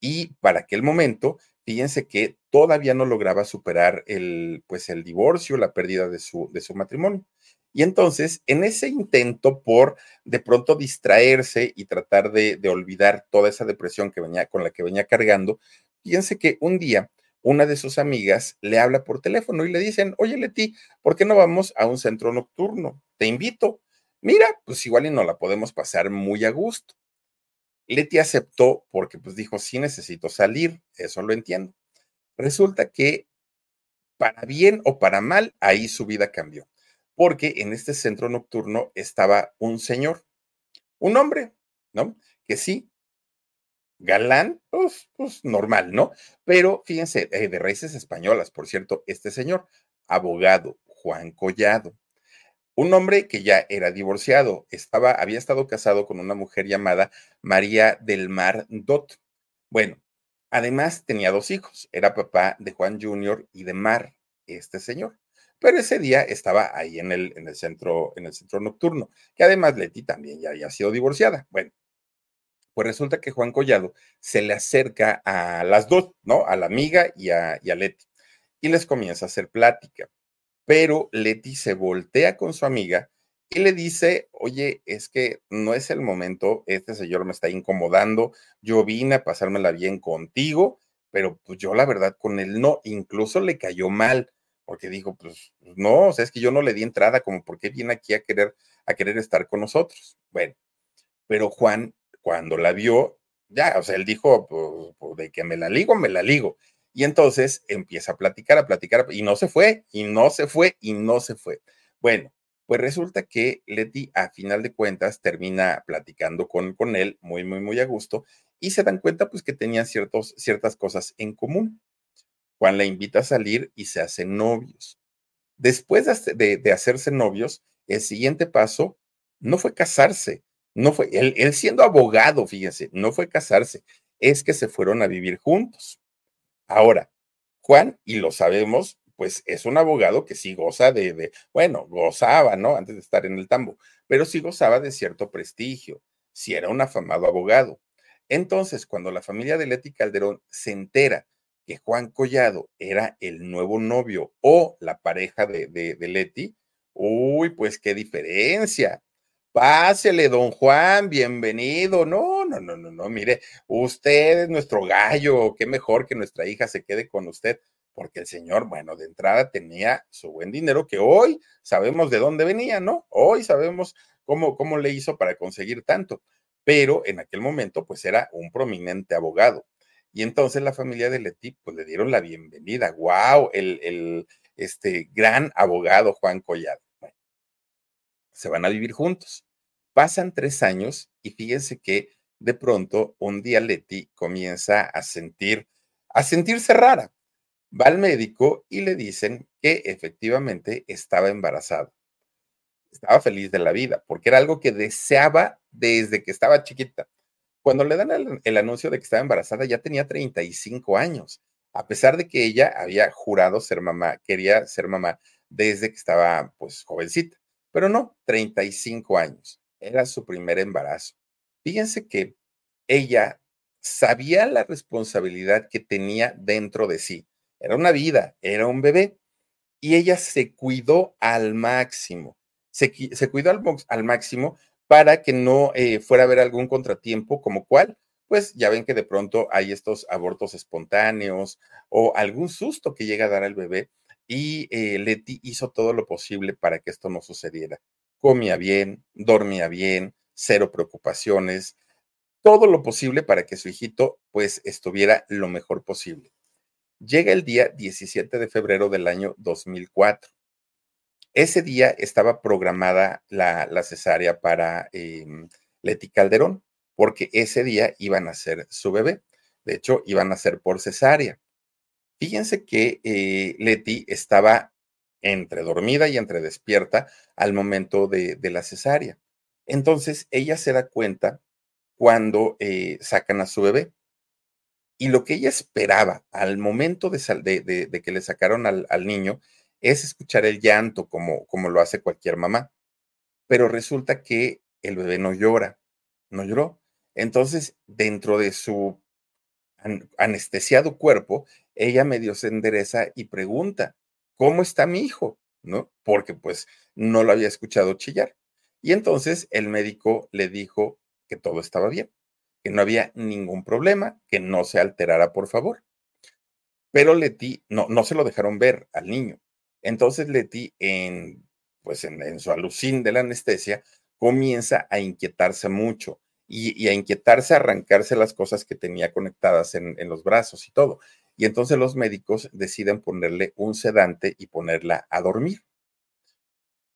y para aquel momento, fíjense que todavía no lograba superar el, pues el divorcio, la pérdida de su, de su matrimonio. Y entonces, en ese intento por de pronto distraerse y tratar de, olvidar toda esa depresión que venía, con la que venía cargando, fíjense que un día una de sus amigas le habla por teléfono y le dicen, oye Leti, ¿por qué no vamos a un centro nocturno? Te invito. Mira, pues igual y no la podemos pasar muy a gusto. Leti aceptó porque pues dijo, sí necesito salir, eso lo entiendo. Resulta que para bien o para mal, ahí su vida cambió porque en este centro nocturno estaba un señor, un hombre, ¿no? Que sí, galán, pues, pues normal, ¿no? Pero fíjense, eh, de raíces españolas, por cierto, este señor, abogado, Juan Collado, un hombre que ya era divorciado, estaba, había estado casado con una mujer llamada María del Mar Dot. Bueno, además tenía dos hijos, era papá de Juan Junior y de Mar, este señor pero ese día estaba ahí en el, en el, centro, en el centro nocturno, que además Leti también ya había sido divorciada. Bueno, pues resulta que Juan Collado se le acerca a las dos, ¿no? A la amiga y a, Leti, y les comienza a hacer plática. Pero Leti se voltea con su amiga y le dice, oye, es que no es el momento, este señor me está incomodando, yo vine a pasármela bien contigo, pero pues yo la verdad con él no, incluso le cayó mal, porque dijo, pues no, o sea, es que yo no le di entrada, como por qué viene aquí a querer, a querer estar con nosotros. Bueno, pero Juan, cuando la vio, ya, o sea, él dijo, pues, pues de que me la ligo, me la ligo. Y entonces empieza a platicar, a platicar, y no se fue, y no se fue, y no se fue. Bueno, pues resulta que Leti, a final de cuentas, termina platicando con, con él muy, muy, muy a gusto y se dan cuenta pues que tenían ciertos, ciertas cosas en común. Juan la invita a salir y se hacen novios. Después de, de, hacerse novios, el siguiente paso no fue casarse, no fue, él, él siendo abogado, fíjense, no fue casarse, es que se fueron a vivir juntos. Ahora, Juan, y lo sabemos, pues es un abogado que sí goza de, bueno, gozaba, ¿no? Antes de estar en el tambo, pero sí gozaba de cierto prestigio, si era un afamado abogado. Entonces, cuando la familia de Leti Calderón se entera que Juan Collado era el nuevo novio o la pareja de, de, de Leti, uy, pues qué diferencia. Pásele, don Juan, bienvenido. No, no, no, no, no, mire, usted es nuestro gallo, qué mejor que nuestra hija se quede con usted porque el señor, bueno, de entrada tenía su buen dinero que hoy sabemos de dónde venía, ¿no? Hoy sabemos cómo, cómo le hizo para conseguir tanto, pero en aquel momento pues era un prominente abogado. Y entonces la familia de Leti pues le dieron la bienvenida. ¡Wow! El, el este gran abogado Juan Collado. Se van a vivir juntos. Pasan tres años y fíjense que de pronto un día Leti comienza a sentir, a sentirse rara Va al médico y le dicen que efectivamente estaba embarazada. Estaba feliz de la vida porque era algo que deseaba desde que estaba chiquita. Cuando le dan el, anuncio de que estaba embarazada ya tenía 35 años, a pesar de que ella había jurado ser mamá, quería ser mamá desde que estaba pues jovencita, pero no, 35 años. Era su primer embarazo. Fíjense que ella sabía la responsabilidad que tenía dentro de sí era una vida, era un bebé. Y ella se cuidó al máximo. Se, cuidó al, máximo para que no eh, fuera a haber algún contratiempo como cuál. Pues ya ven que de pronto hay estos abortos espontáneos o algún susto que llega a dar al bebé. Y eh, Leti hizo todo lo posible para que esto no sucediera. Comía bien, dormía bien, cero preocupaciones, todo lo posible para que su hijito pues estuviera lo mejor posible. Llega el día 17 de febrero del año 2004. Ese día estaba programada la, cesárea para em, Leti Calderón, porque ese día iban a ser su bebé. De hecho, iban a ser por cesárea. Fíjense que eh, Leti estaba entre dormida y entre despierta al momento de, la cesárea. Entonces, ella se da cuenta cuando eh, sacan a su bebé. Y lo que ella esperaba al momento de, que le sacaron al, niño es escuchar el llanto como, como lo hace cualquier mamá. Pero resulta que el bebé no llora, no lloró. Entonces, dentro de su anestesiado cuerpo, ella medio se endereza y pregunta, ¿cómo está mi hijo? ¿No? Porque pues no lo había escuchado chillar. Y entonces el médico le dijo que todo estaba bien que no había ningún problema, que no se alterara, por favor. Pero Leti, no, no se lo dejaron ver al niño. Entonces Leti, en, pues en, su alucín de la anestesia, comienza a inquietarse mucho y, a inquietarse, a arrancarse las cosas que tenía conectadas en, los brazos y todo. Y entonces los médicos deciden ponerle un sedante y ponerla a dormir.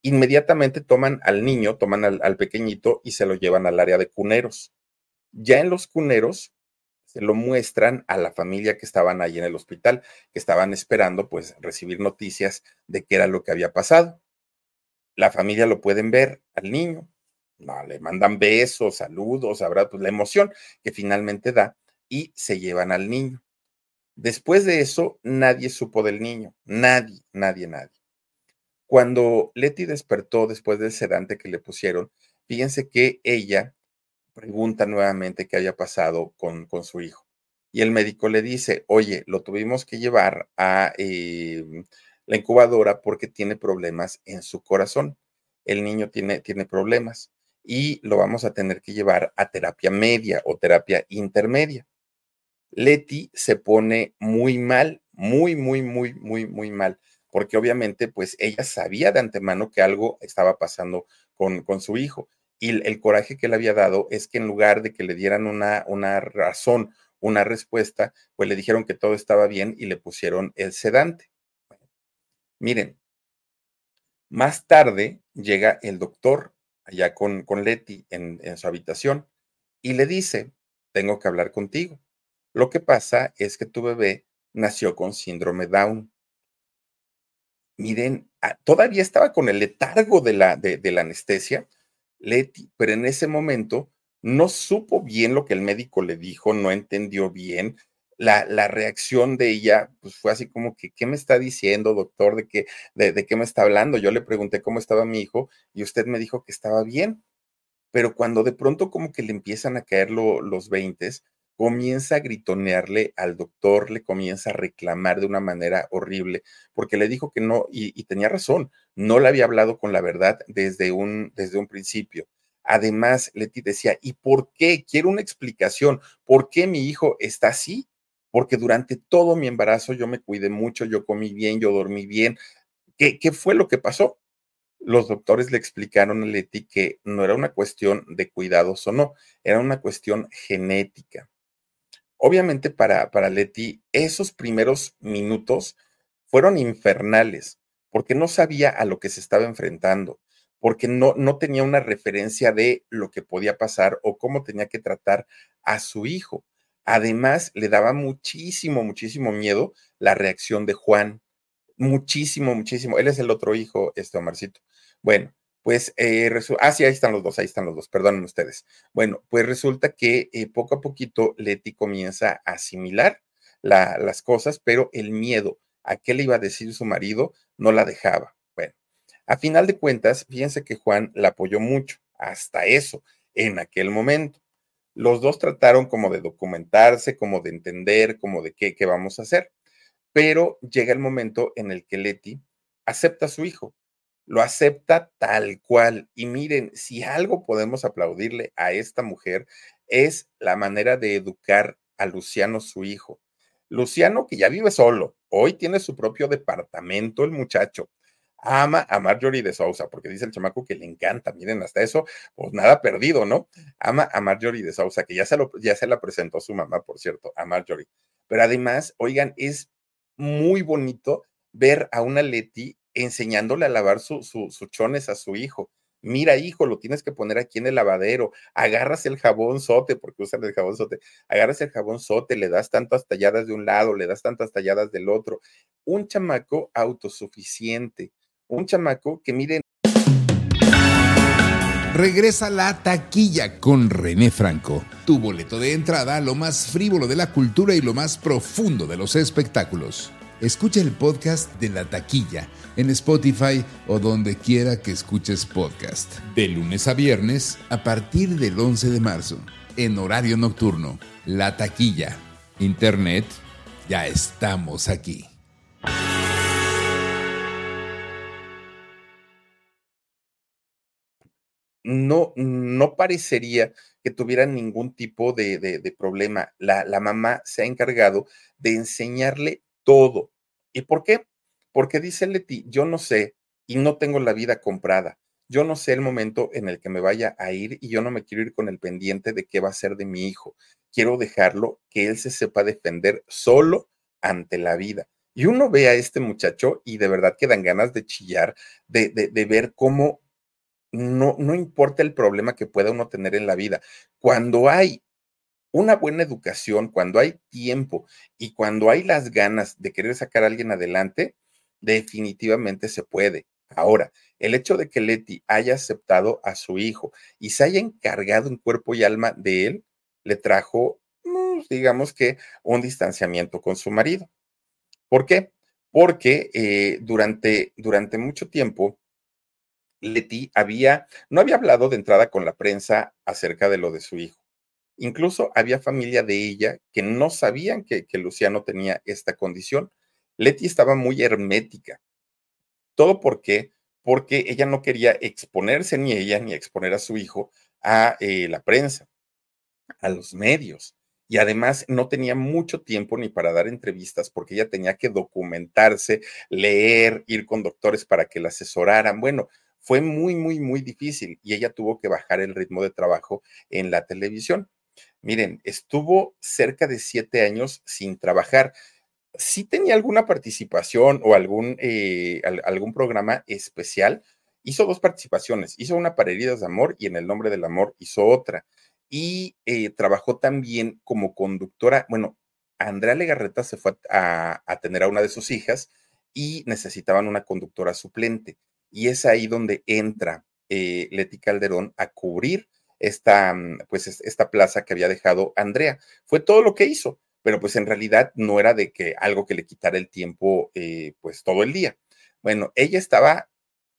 Inmediatamente toman al niño, toman al pequeñito y se lo llevan al área de cuneros. Ya en los cuneros se lo muestran a la familia que estaban ahí en el hospital, que estaban esperando pues recibir noticias de qué era lo que había pasado. La familia lo pueden ver al niño, no, le mandan besos, saludos, habrá pues la emoción que finalmente da y se llevan al niño. Después de eso, nadie supo del niño, nadie, nadie, nadie. Cuando Leti despertó después del sedante que le pusieron, fíjense que ella pregunta nuevamente qué había pasado con, con su hijo. Y el médico le dice, oye, lo tuvimos que llevar a em, la incubadora porque tiene problemas en su corazón. el niño tiene, tiene problemas y lo vamos a tener que llevar a terapia media o terapia intermedia. Leti se pone muy mal, muy, muy, muy, muy, muy mal, porque obviamente pues ella sabía de antemano que algo estaba pasando con, con su hijo. Y el, coraje que le había dado es que en lugar de que le dieran una, una razón, una respuesta, pues le dijeron que todo estaba bien y le pusieron el sedante. miren, más tarde llega el doctor allá con, con Leti en, su habitación y le dice, tengo que hablar contigo. Lo que pasa es que tu bebé nació con síndrome Down. Miren, ah, todavía estaba con el letargo de la, de, la anestesia, Leti, pero en ese momento no supo bien lo que el médico le dijo, no entendió bien. La, la, reacción de ella pues fue así como que, ¿qué me está diciendo, doctor? ¿De qué, de, qué me está hablando? Yo le pregunté cómo estaba mi hijo y usted me dijo que estaba bien. Pero cuando de pronto como que le empiezan a caer los veintes, comienza a gritonearle al doctor, le comienza a reclamar de una manera horrible, porque le dijo que no, y, tenía razón, no le había hablado con la verdad desde un, desde un principio. Además, Leti decía, ¿y por qué? Quiero una explicación. ¿Por qué mi hijo está así? Porque durante todo mi embarazo yo me cuidé mucho, yo comí bien, yo dormí bien. ¿Qué, qué fue lo que pasó? Los doctores le explicaron a Leti que no era una cuestión de cuidados o no, era una cuestión genética. Obviamente para, para Leti, esos primeros minutos fueron infernales, porque no sabía a lo que se estaba enfrentando, porque no, no tenía una referencia de lo que podía pasar o cómo tenía que tratar a su hijo. Además, le daba muchísimo, muchísimo miedo la reacción de Juan. Muchísimo, muchísimo. Él es el otro hijo, este Omarcito. Bueno, pues, eh, ah, ahí están los dos, ahí están los dos, perdonen ustedes. Bueno, pues resulta que eh, poco a poquito Leti comienza a asimilar las cosas, pero el miedo a qué le iba a decir su marido no la dejaba. Bueno, a final de cuentas, fíjense que Juan la apoyó mucho, hasta eso, en aquel momento. Los dos trataron como de documentarse, como de entender, como de qué, qué vamos a hacer, pero llega el momento en el que Leti acepta a su hijo lo acepta tal cual. Y miren, si algo podemos aplaudirle a esta mujer es la manera de educar a Luciano, su hijo. Luciano, que ya vive solo, hoy tiene su propio departamento, el muchacho. Ama a Marjorie de Sousa, porque dice el chamaco que le encanta. Miren, hasta eso, pues nada perdido, ¿no? Ama a Marjorie de Sousa, que ya se, lo, ya se la presentó su mamá, por cierto, a Marjorie. Pero además, oigan, es muy bonito ver a una Leti enseñándole a lavar sus su, chones a su hijo. Mira, hijo, lo tienes que poner aquí en el lavadero. Agarras el jabón sote, porque usan el jabón sote. Agarras el jabón sote, le das tantas talladas de un lado, le das tantas talladas del otro. Un chamaco autosuficiente. Un chamaco que miren. Regresa la taquilla con René Franco, tu boleto de entrada lo más frívolo de la cultura y lo más profundo de los espectáculos. Escucha el podcast de La Taquilla en Spotify o donde quiera que escuches podcast. De lunes a viernes a partir del 11 de marzo, en horario nocturno. La Taquilla. Internet, ya estamos aquí. No, no parecería que tuvieran ningún tipo de, problema. La, la mamá se ha encargado de enseñarle todo, ¿Y por qué? Porque dice Leti, yo no sé y no tengo la vida comprada. Yo no sé el momento en el que me vaya a ir y yo no me quiero ir con el pendiente de qué va a ser de mi hijo. Quiero dejarlo que él se sepa defender solo ante la vida. Y uno ve a este muchacho y de verdad que dan ganas de chillar, de, de ver cómo no, no importa el problema que pueda uno tener en la vida. Cuando hay una buena educación, cuando hay tiempo y cuando hay las ganas de querer sacar a alguien adelante, definitivamente se puede. Ahora, el hecho de que Leti haya aceptado a su hijo y se haya encargado en cuerpo y alma de él, le trajo, pues, digamos que, un distanciamiento con su marido. ¿Por qué? Porque eh, durante, durante mucho tiempo, Leti había, no había hablado de entrada con la prensa acerca de lo de su hijo. Incluso había familia de ella que no sabían que, Luciano tenía esta condición. Leti estaba muy hermética. ¿Todo por qué? porque ella no quería exponerse ni ella ni exponer a su hijo a eh, la prensa, a los medios. Y además no tenía mucho tiempo ni para dar entrevistas porque ella tenía que documentarse, leer, ir con doctores para que la asesoraran. Bueno, fue muy, muy, muy difícil y ella tuvo que bajar el ritmo de trabajo en la televisión. Miren, estuvo cerca de siete años sin trabajar. Sí tenía alguna participación o algún, eh, algún programa especial. Hizo dos participaciones. Hizo una para Heridas de Amor y en el nombre del amor hizo otra. Y eh, trabajó también como conductora. Bueno, Andrea Legarreta se fue a, a tener a una de sus hijas y necesitaban una conductora suplente. Y es ahí donde entra eh, Leti Calderón a cubrir esta, mm, pues, esta plaza que había dejado Andrea. Fue todo lo que hizo, pero pues en realidad no era de que algo que le quitara el tiempo, eh, pues todo el día. Bueno, ella estaba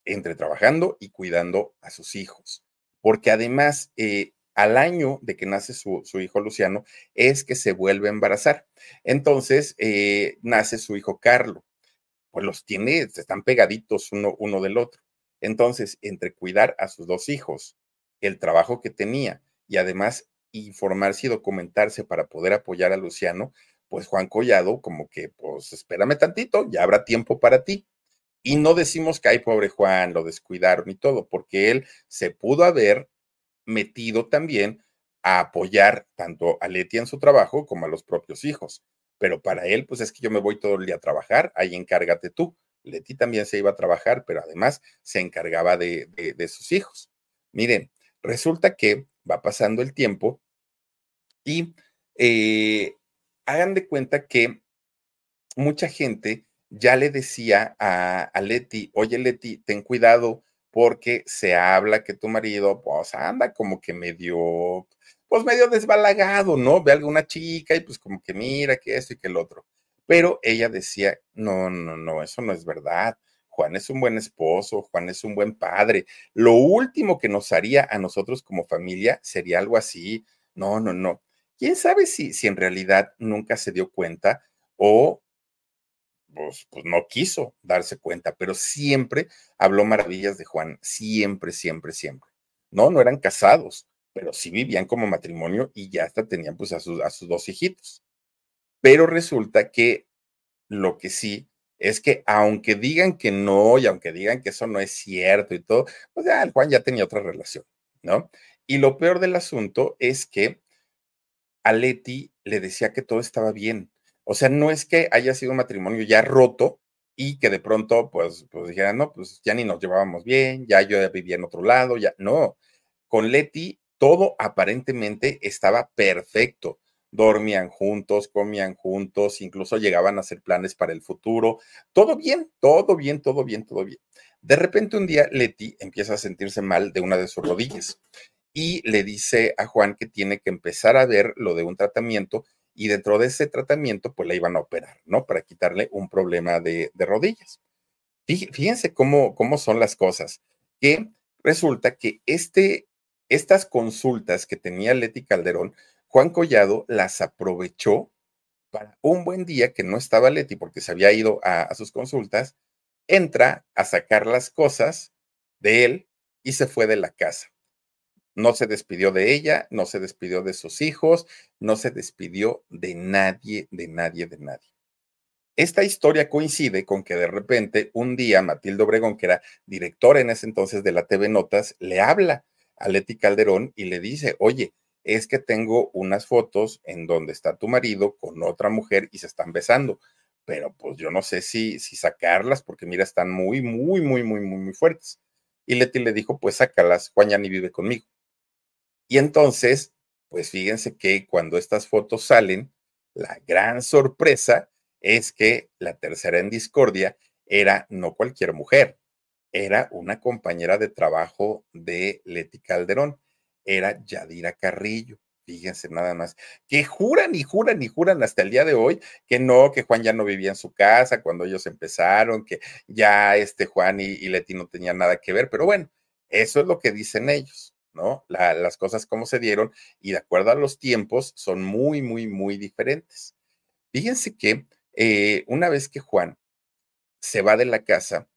entre trabajando y cuidando a sus hijos, porque además eh, al año de que nace su, su, hijo Luciano es que se vuelve a embarazar. Entonces eh, nace su hijo Carlo, pues los tiene, están pegaditos uno, uno del otro. Entonces, entre cuidar a sus dos hijos, el trabajo que tenía y además informarse y documentarse para poder apoyar a Luciano, pues Juan Collado como que, pues espérame tantito, ya habrá tiempo para ti. Y no decimos que, ay, pobre Juan, lo descuidaron y todo, porque él se pudo haber metido también a apoyar tanto a Leti en su trabajo como a los propios hijos. Pero para él, pues es que yo me voy todo el día a trabajar, ahí encárgate tú. Leti también se iba a trabajar, pero además se encargaba de, de, de sus hijos. Miren, resulta que va pasando el tiempo y eh, hagan de cuenta que mucha gente ya le decía a, Leti, oye Leti, ten cuidado porque se habla que tu marido, pues anda como que medio, pues medio desbalagado, ¿no? Ve alguna chica y pues como que mira que esto y que el otro. Pero ella decía, no, no, no, eso no es verdad. Juan es un buen esposo, Juan es un buen padre. Lo último que nos haría a nosotros como familia sería algo así. No, no, no. ¿Quién sabe si, si en realidad nunca se dio cuenta o pues, pues, no quiso darse cuenta, pero siempre habló maravillas de Juan, siempre, siempre, siempre. No, no eran casados, pero sí vivían como matrimonio y ya hasta tenían pues a sus, a sus dos hijitos. Pero resulta que lo que sí es que aunque digan que no y aunque digan que eso no es cierto y todo, pues ya el Juan ya tenía otra relación, ¿no? Y lo peor del asunto es que a Leti le decía que todo estaba bien. O sea, no es que haya sido un matrimonio ya roto y que de pronto, pues, pues no, pues ya ni nos llevábamos bien, ya yo vivía en otro lado, ya, no. Con Leti todo aparentemente estaba perfecto dormían juntos, comían juntos, incluso llegaban a hacer planes para el futuro. Todo bien, todo bien, todo bien, todo bien. De repente un día Leti empieza a sentirse mal de una de sus rodillas y le dice a Juan que tiene que empezar a ver lo de un tratamiento y dentro de ese tratamiento pues la iban a operar, ¿no? Para quitarle un problema de, de rodillas. Fíjense cómo, cómo son las cosas, que resulta que este, estas consultas que tenía Leti Calderón Juan Collado las aprovechó para un buen día que no estaba Leti porque se había ido a, sus consultas, entra a sacar las cosas de él y se fue de la casa. No se despidió de ella, no se despidió de sus hijos, no se despidió de nadie, de nadie, de nadie. Esta historia coincide con que de repente un día Matilde Obregón, que era directora en ese entonces de la TV Notas, le habla a Leti Calderón y le dice, oye, es que tengo unas fotos en donde está tu marido con otra mujer y se están besando, pero pues yo no sé si, si sacarlas porque mira, están muy, muy, muy, muy, muy, muy fuertes. Y Leti le dijo, pues sácalas, Juan ya ni vive conmigo. Y entonces, pues fíjense que cuando estas fotos salen, la gran sorpresa es que la tercera en discordia era no cualquier mujer, era una compañera de trabajo de Leti Calderón era Yadira Carrillo. Fíjense nada más, que juran y juran y juran hasta el día de hoy que no, que Juan ya no vivía en su casa cuando ellos empezaron, que ya este Juan y, Leti no tenían nada que ver, pero bueno, eso es lo que dicen ellos, ¿no? las cosas como se dieron y de acuerdo a los tiempos son muy, muy, muy diferentes. Fíjense que eh, una vez que Juan se va de la casa,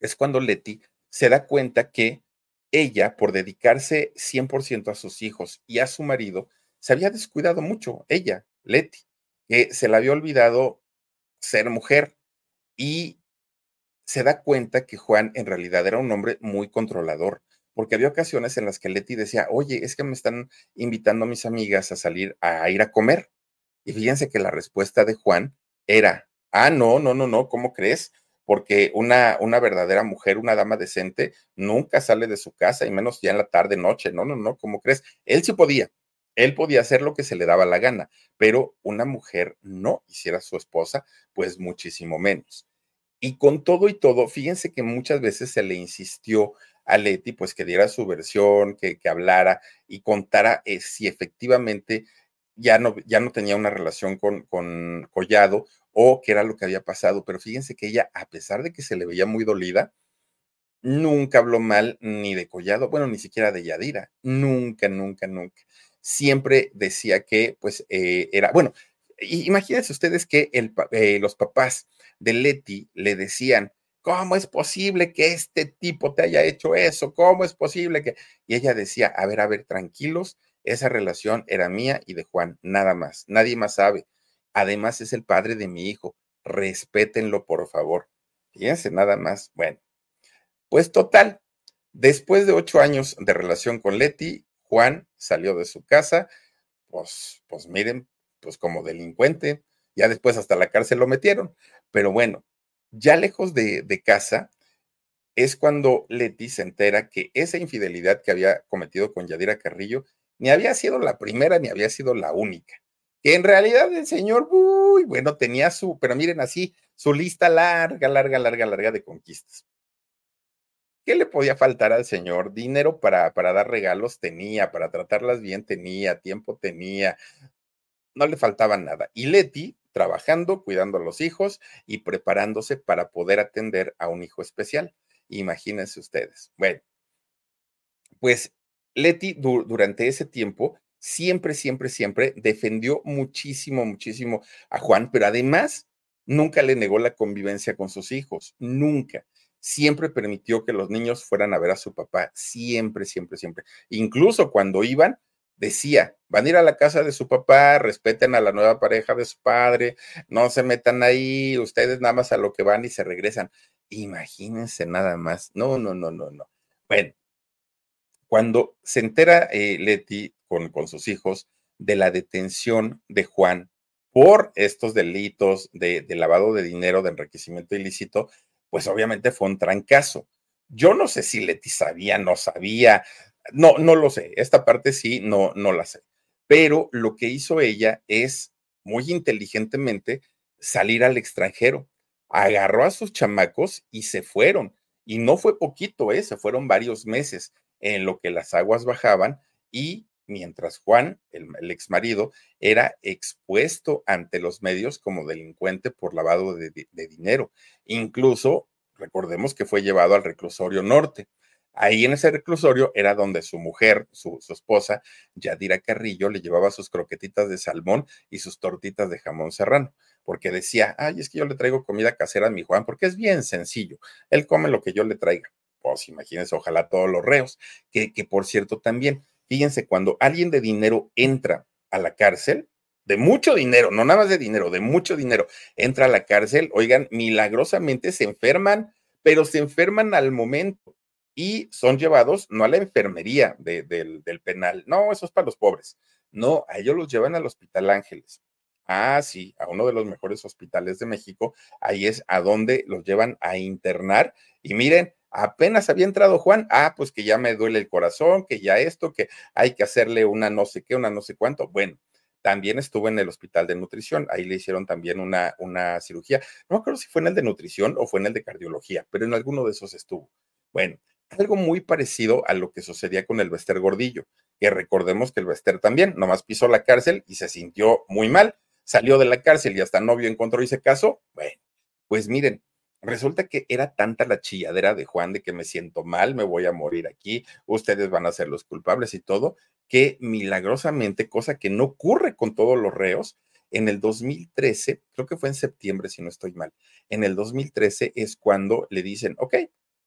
es cuando Leti se da cuenta que ella, por dedicarse 100% a sus hijos y a su marido, se había descuidado mucho, ella, Leti, que se la había olvidado ser mujer y se da cuenta que Juan en realidad era un hombre muy controlador, porque había ocasiones en las que Leti decía, oye, es que me están invitando a mis amigas a salir a ir a comer. Y fíjense que la respuesta de Juan era, ah, no, no, no, no, ¿cómo crees? Porque una, una verdadera mujer, una dama decente, nunca sale de su casa, y menos ya en la tarde, noche, no, no, no, ¿cómo crees? Él sí podía, él podía hacer lo que se le daba la gana, pero una mujer no hiciera su esposa, pues muchísimo menos. Y con todo y todo, fíjense que muchas veces se le insistió a Leti, pues que diera su versión, que, que hablara y contara eh, si efectivamente ya no, ya no tenía una relación con, con Collado o qué era lo que había pasado. Pero fíjense que ella, a pesar de que se le veía muy dolida, nunca habló mal ni de Collado, bueno, ni siquiera de Yadira, nunca, nunca, nunca. Siempre decía que, pues, eh, era, bueno, imagínense ustedes que eh, los papás de Leti le decían, ¿cómo es posible que este tipo te haya hecho eso? ¿Cómo es posible que...? Y ella decía, a ver, a ver, tranquilos, esa relación era mía y de Juan, nada más, nadie más sabe. Además es el padre de mi hijo, respétenlo por favor. Fíjense, nada más. Bueno, pues total, después de ocho años de relación con Leti, Juan salió de su casa, pues, pues miren, pues como delincuente, ya después hasta la cárcel lo metieron, pero bueno, ya lejos de, de casa, es cuando Leti se entera que esa infidelidad que había cometido con Yadira Carrillo ni había sido la primera ni había sido la única. Que en realidad el señor, uy, bueno, tenía su, pero miren así, su lista larga, larga, larga, larga de conquistas. ¿Qué le podía faltar al señor? Dinero para, para dar regalos tenía, para tratarlas bien tenía, tiempo tenía, no le faltaba nada. Y Leti trabajando, cuidando a los hijos y preparándose para poder atender a un hijo especial. Imagínense ustedes. Bueno, pues Leti durante ese tiempo siempre, siempre, siempre defendió muchísimo, muchísimo a Juan, pero además nunca le negó la convivencia con sus hijos, nunca. Siempre permitió que los niños fueran a ver a su papá, siempre, siempre, siempre. Incluso cuando iban, decía, van a ir a la casa de su papá, respeten a la nueva pareja de su padre, no se metan ahí, ustedes nada más a lo que van y se regresan. Imagínense nada más. No, no, no, no, no. Bueno, cuando se entera eh, Leti con, con sus hijos de la detención de Juan por estos delitos de, lavado de dinero, de enriquecimiento ilícito, pues obviamente fue un trancazo. Yo no sé si Leti sabía, no sabía, no, no lo sé. Esta parte sí, no, no la sé. Pero lo que hizo ella es muy inteligentemente salir al extranjero. Agarró a sus chamacos y se fueron. Y no fue poquito, ¿eh? se fueron varios meses en lo que las aguas bajaban y mientras Juan, el, ex marido, era expuesto ante los medios como delincuente por lavado de, de, dinero. Incluso, recordemos que fue llevado al reclusorio norte. Ahí en ese reclusorio era donde su mujer, su, su, esposa, Yadira Carrillo, le llevaba sus croquetitas de salmón y sus tortitas de jamón serrano, porque decía, ay, es que yo le traigo comida casera a mi Juan, porque es bien sencillo, él come lo que yo le traiga pues imagínense, ojalá todos los reos, que, que por cierto también, fíjense, cuando alguien de dinero entra a la cárcel, de mucho dinero, no nada más de dinero, de mucho dinero, entra a la cárcel, oigan, milagrosamente se enferman, pero se enferman al momento y son llevados no a la enfermería de, de, del penal, no, eso es para los pobres, no, a ellos los llevan al Hospital Ángeles. Ah, sí, a uno de los mejores hospitales de México, ahí es a donde los llevan a internar. Y miren, Apenas había entrado Juan, ah, pues que ya me duele el corazón, que ya esto, que hay que hacerle una no sé qué, una no sé cuánto. Bueno, también estuvo en el hospital de nutrición, ahí le hicieron también una, una cirugía. No me acuerdo si fue en el de nutrición o fue en el de cardiología, pero en alguno de esos estuvo. Bueno, algo muy parecido a lo que sucedía con el Bester Gordillo, que recordemos que el Bester también nomás pisó la cárcel y se sintió muy mal, salió de la cárcel y hasta novio encontró y se casó. Bueno, pues miren, Resulta que era tanta la chilladera de Juan de que me siento mal, me voy a morir aquí, ustedes van a ser los culpables y todo, que milagrosamente, cosa que no ocurre con todos los reos, en el 2013, creo que fue en septiembre si no estoy mal, en el 2013 es cuando le dicen, ok,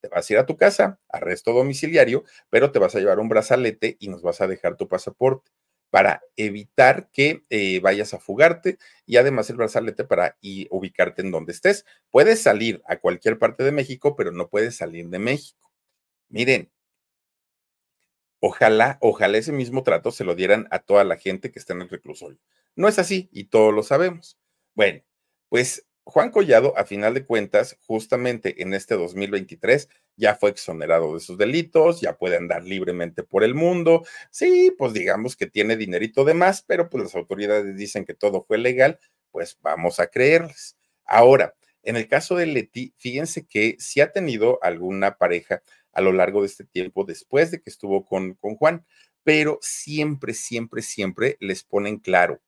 te vas a ir a tu casa, arresto domiciliario, pero te vas a llevar un brazalete y nos vas a dejar tu pasaporte para evitar que eh, vayas a fugarte y además el brazalete para y ubicarte en donde estés. Puedes salir a cualquier parte de México, pero no puedes salir de México. Miren, ojalá, ojalá ese mismo trato se lo dieran a toda la gente que está en el reclusorio. No es así y todos lo sabemos. Bueno, pues Juan Collado, a final de cuentas, justamente en este 2023, ya fue exonerado de sus delitos, ya puede andar libremente por el mundo. Sí, pues digamos que tiene dinerito de más, pero pues las autoridades dicen que todo fue legal, pues vamos a creerles. Ahora, en el caso de Leti, fíjense que sí ha tenido alguna pareja a lo largo de este tiempo después de que estuvo con, con Juan, pero siempre, siempre, siempre les ponen claro,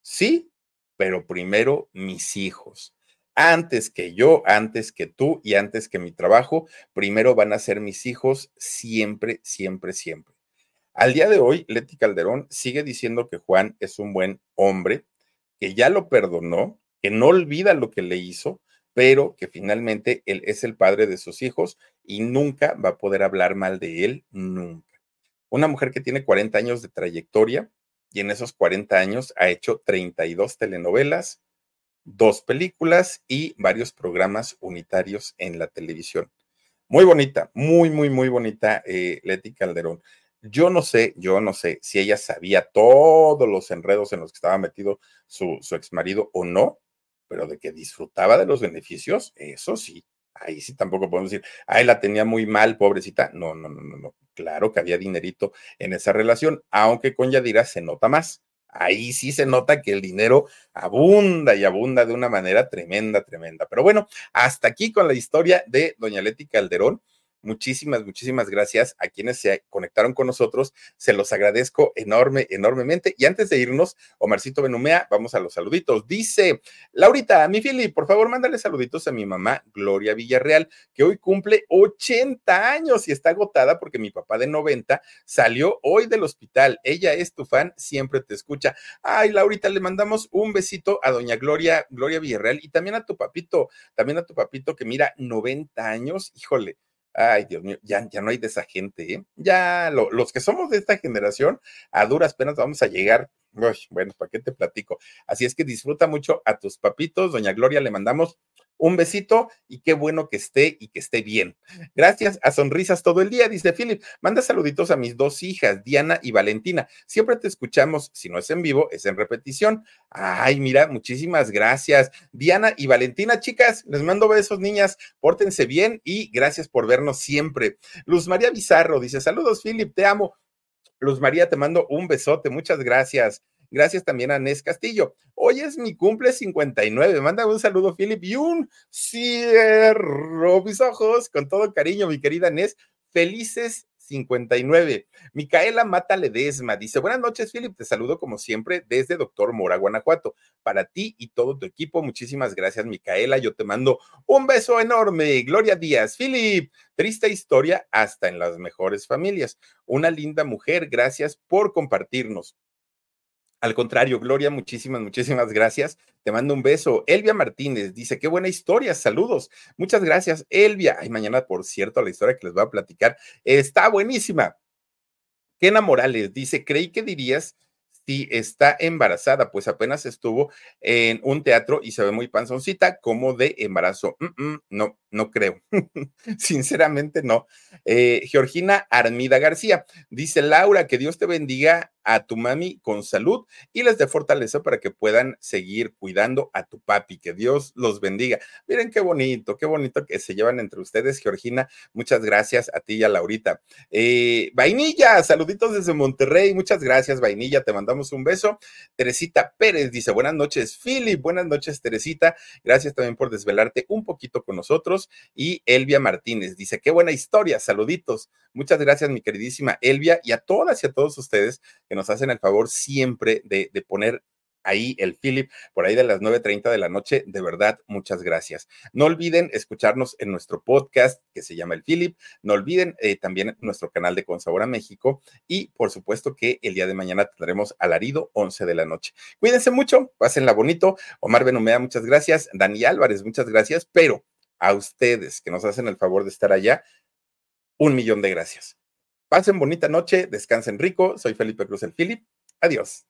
sí, pero primero mis hijos. Antes que yo, antes que tú y antes que mi trabajo, primero van a ser mis hijos siempre, siempre, siempre. Al día de hoy, Leti Calderón sigue diciendo que Juan es un buen hombre, que ya lo perdonó, que no olvida lo que le hizo, pero que finalmente él es el padre de sus hijos y nunca va a poder hablar mal de él, nunca. Una mujer que tiene 40 años de trayectoria, y en esos 40 años ha hecho 32 telenovelas, dos películas y varios programas unitarios en la televisión. Muy bonita, muy, muy, muy bonita eh, Leti Calderón. Yo no sé, yo no sé si ella sabía todos los enredos en los que estaba metido su, su ex marido o no, pero de que disfrutaba de los beneficios, eso sí. Ahí sí tampoco podemos decir, ahí la tenía muy mal, pobrecita. No, no, no, no, no. Claro que había dinerito en esa relación, aunque con Yadira se nota más. Ahí sí se nota que el dinero abunda y abunda de una manera tremenda, tremenda. Pero bueno, hasta aquí con la historia de doña Leti Calderón. Muchísimas, muchísimas gracias a quienes se conectaron con nosotros. Se los agradezco enorme, enormemente. Y antes de irnos, Omarcito Benumea, vamos a los saluditos. Dice Laurita, mi Fili, por favor, mándale saluditos a mi mamá Gloria Villarreal, que hoy cumple 80 años y está agotada porque mi papá de 90 salió hoy del hospital. Ella es tu fan, siempre te escucha. Ay, Laurita, le mandamos un besito a doña Gloria, Gloria Villarreal y también a tu papito, también a tu papito que mira 90 años. Híjole Ay, Dios mío, ya, ya no hay de esa gente, ¿eh? Ya los que somos de esta generación, a duras penas vamos a llegar. bueno, ¿para qué te platico? Así es que disfruta mucho a tus papitos. Doña Gloria, le mandamos un besito y qué bueno que esté y que esté bien. Gracias a sonrisas todo el día, dice Philip. Manda saluditos a mis dos hijas, Diana y Valentina. Siempre te escuchamos, si no es en vivo, es en repetición. Ay, mira, muchísimas gracias. Diana y Valentina, chicas, les mando besos, niñas. Pórtense bien y gracias por vernos siempre. Luz María Bizarro dice: Saludos, Philip, te amo. Luz María, te mando un besote, muchas gracias. Gracias también a Nes Castillo. Hoy es mi cumple 59. Manda un saludo, Philip, y un cierro mis ojos con todo cariño, mi querida Nes. Felices 59. Micaela Mata Ledesma dice: Buenas noches, Philip. Te saludo como siempre desde Doctor Mora, Guanajuato. Para ti y todo tu equipo, muchísimas gracias, Micaela. Yo te mando un beso enorme. Gloria Díaz, Philip. Triste historia hasta en las mejores familias. Una linda mujer. Gracias por compartirnos. Al contrario, Gloria, muchísimas, muchísimas gracias. Te mando un beso. Elvia Martínez dice, qué buena historia, saludos. Muchas gracias, Elvia. Ay, mañana, por cierto, la historia que les voy a platicar está buenísima. Kena Morales dice, creí que dirías si está embarazada, pues apenas estuvo en un teatro y se ve muy panzoncita, como de embarazo. no, no creo. [LAUGHS] Sinceramente no. Eh, Georgina Armida García dice, Laura, que Dios te bendiga a tu mami con salud y les dé fortaleza para que puedan seguir cuidando a tu papi. Que Dios los bendiga. Miren qué bonito, qué bonito que se llevan entre ustedes, Georgina. Muchas gracias a ti y a Laurita. Eh, Vainilla, saluditos desde Monterrey. Muchas gracias, Vainilla. Te mandamos un beso. Teresita Pérez dice, buenas noches, Philip. Buenas noches, Teresita. Gracias también por desvelarte un poquito con nosotros. Y Elvia Martínez dice, qué buena historia. Saluditos. Muchas gracias, mi queridísima Elvia, y a todas y a todos ustedes que nos hacen el favor siempre de, poner ahí el Philip, por ahí de las 9.30 de la noche. De verdad, muchas gracias. No olviden escucharnos en nuestro podcast que se llama el Philip. No olviden eh, también nuestro canal de Consabora México. Y por supuesto que el día de mañana tendremos alarido 11 de la noche. Cuídense mucho, pásenla bonito. Omar Benumea, muchas gracias. Dani Álvarez, muchas gracias. Pero a ustedes que nos hacen el favor de estar allá, un millón de gracias. Pasen bonita noche, descansen rico. Soy Felipe Cruz el Philip. Adiós.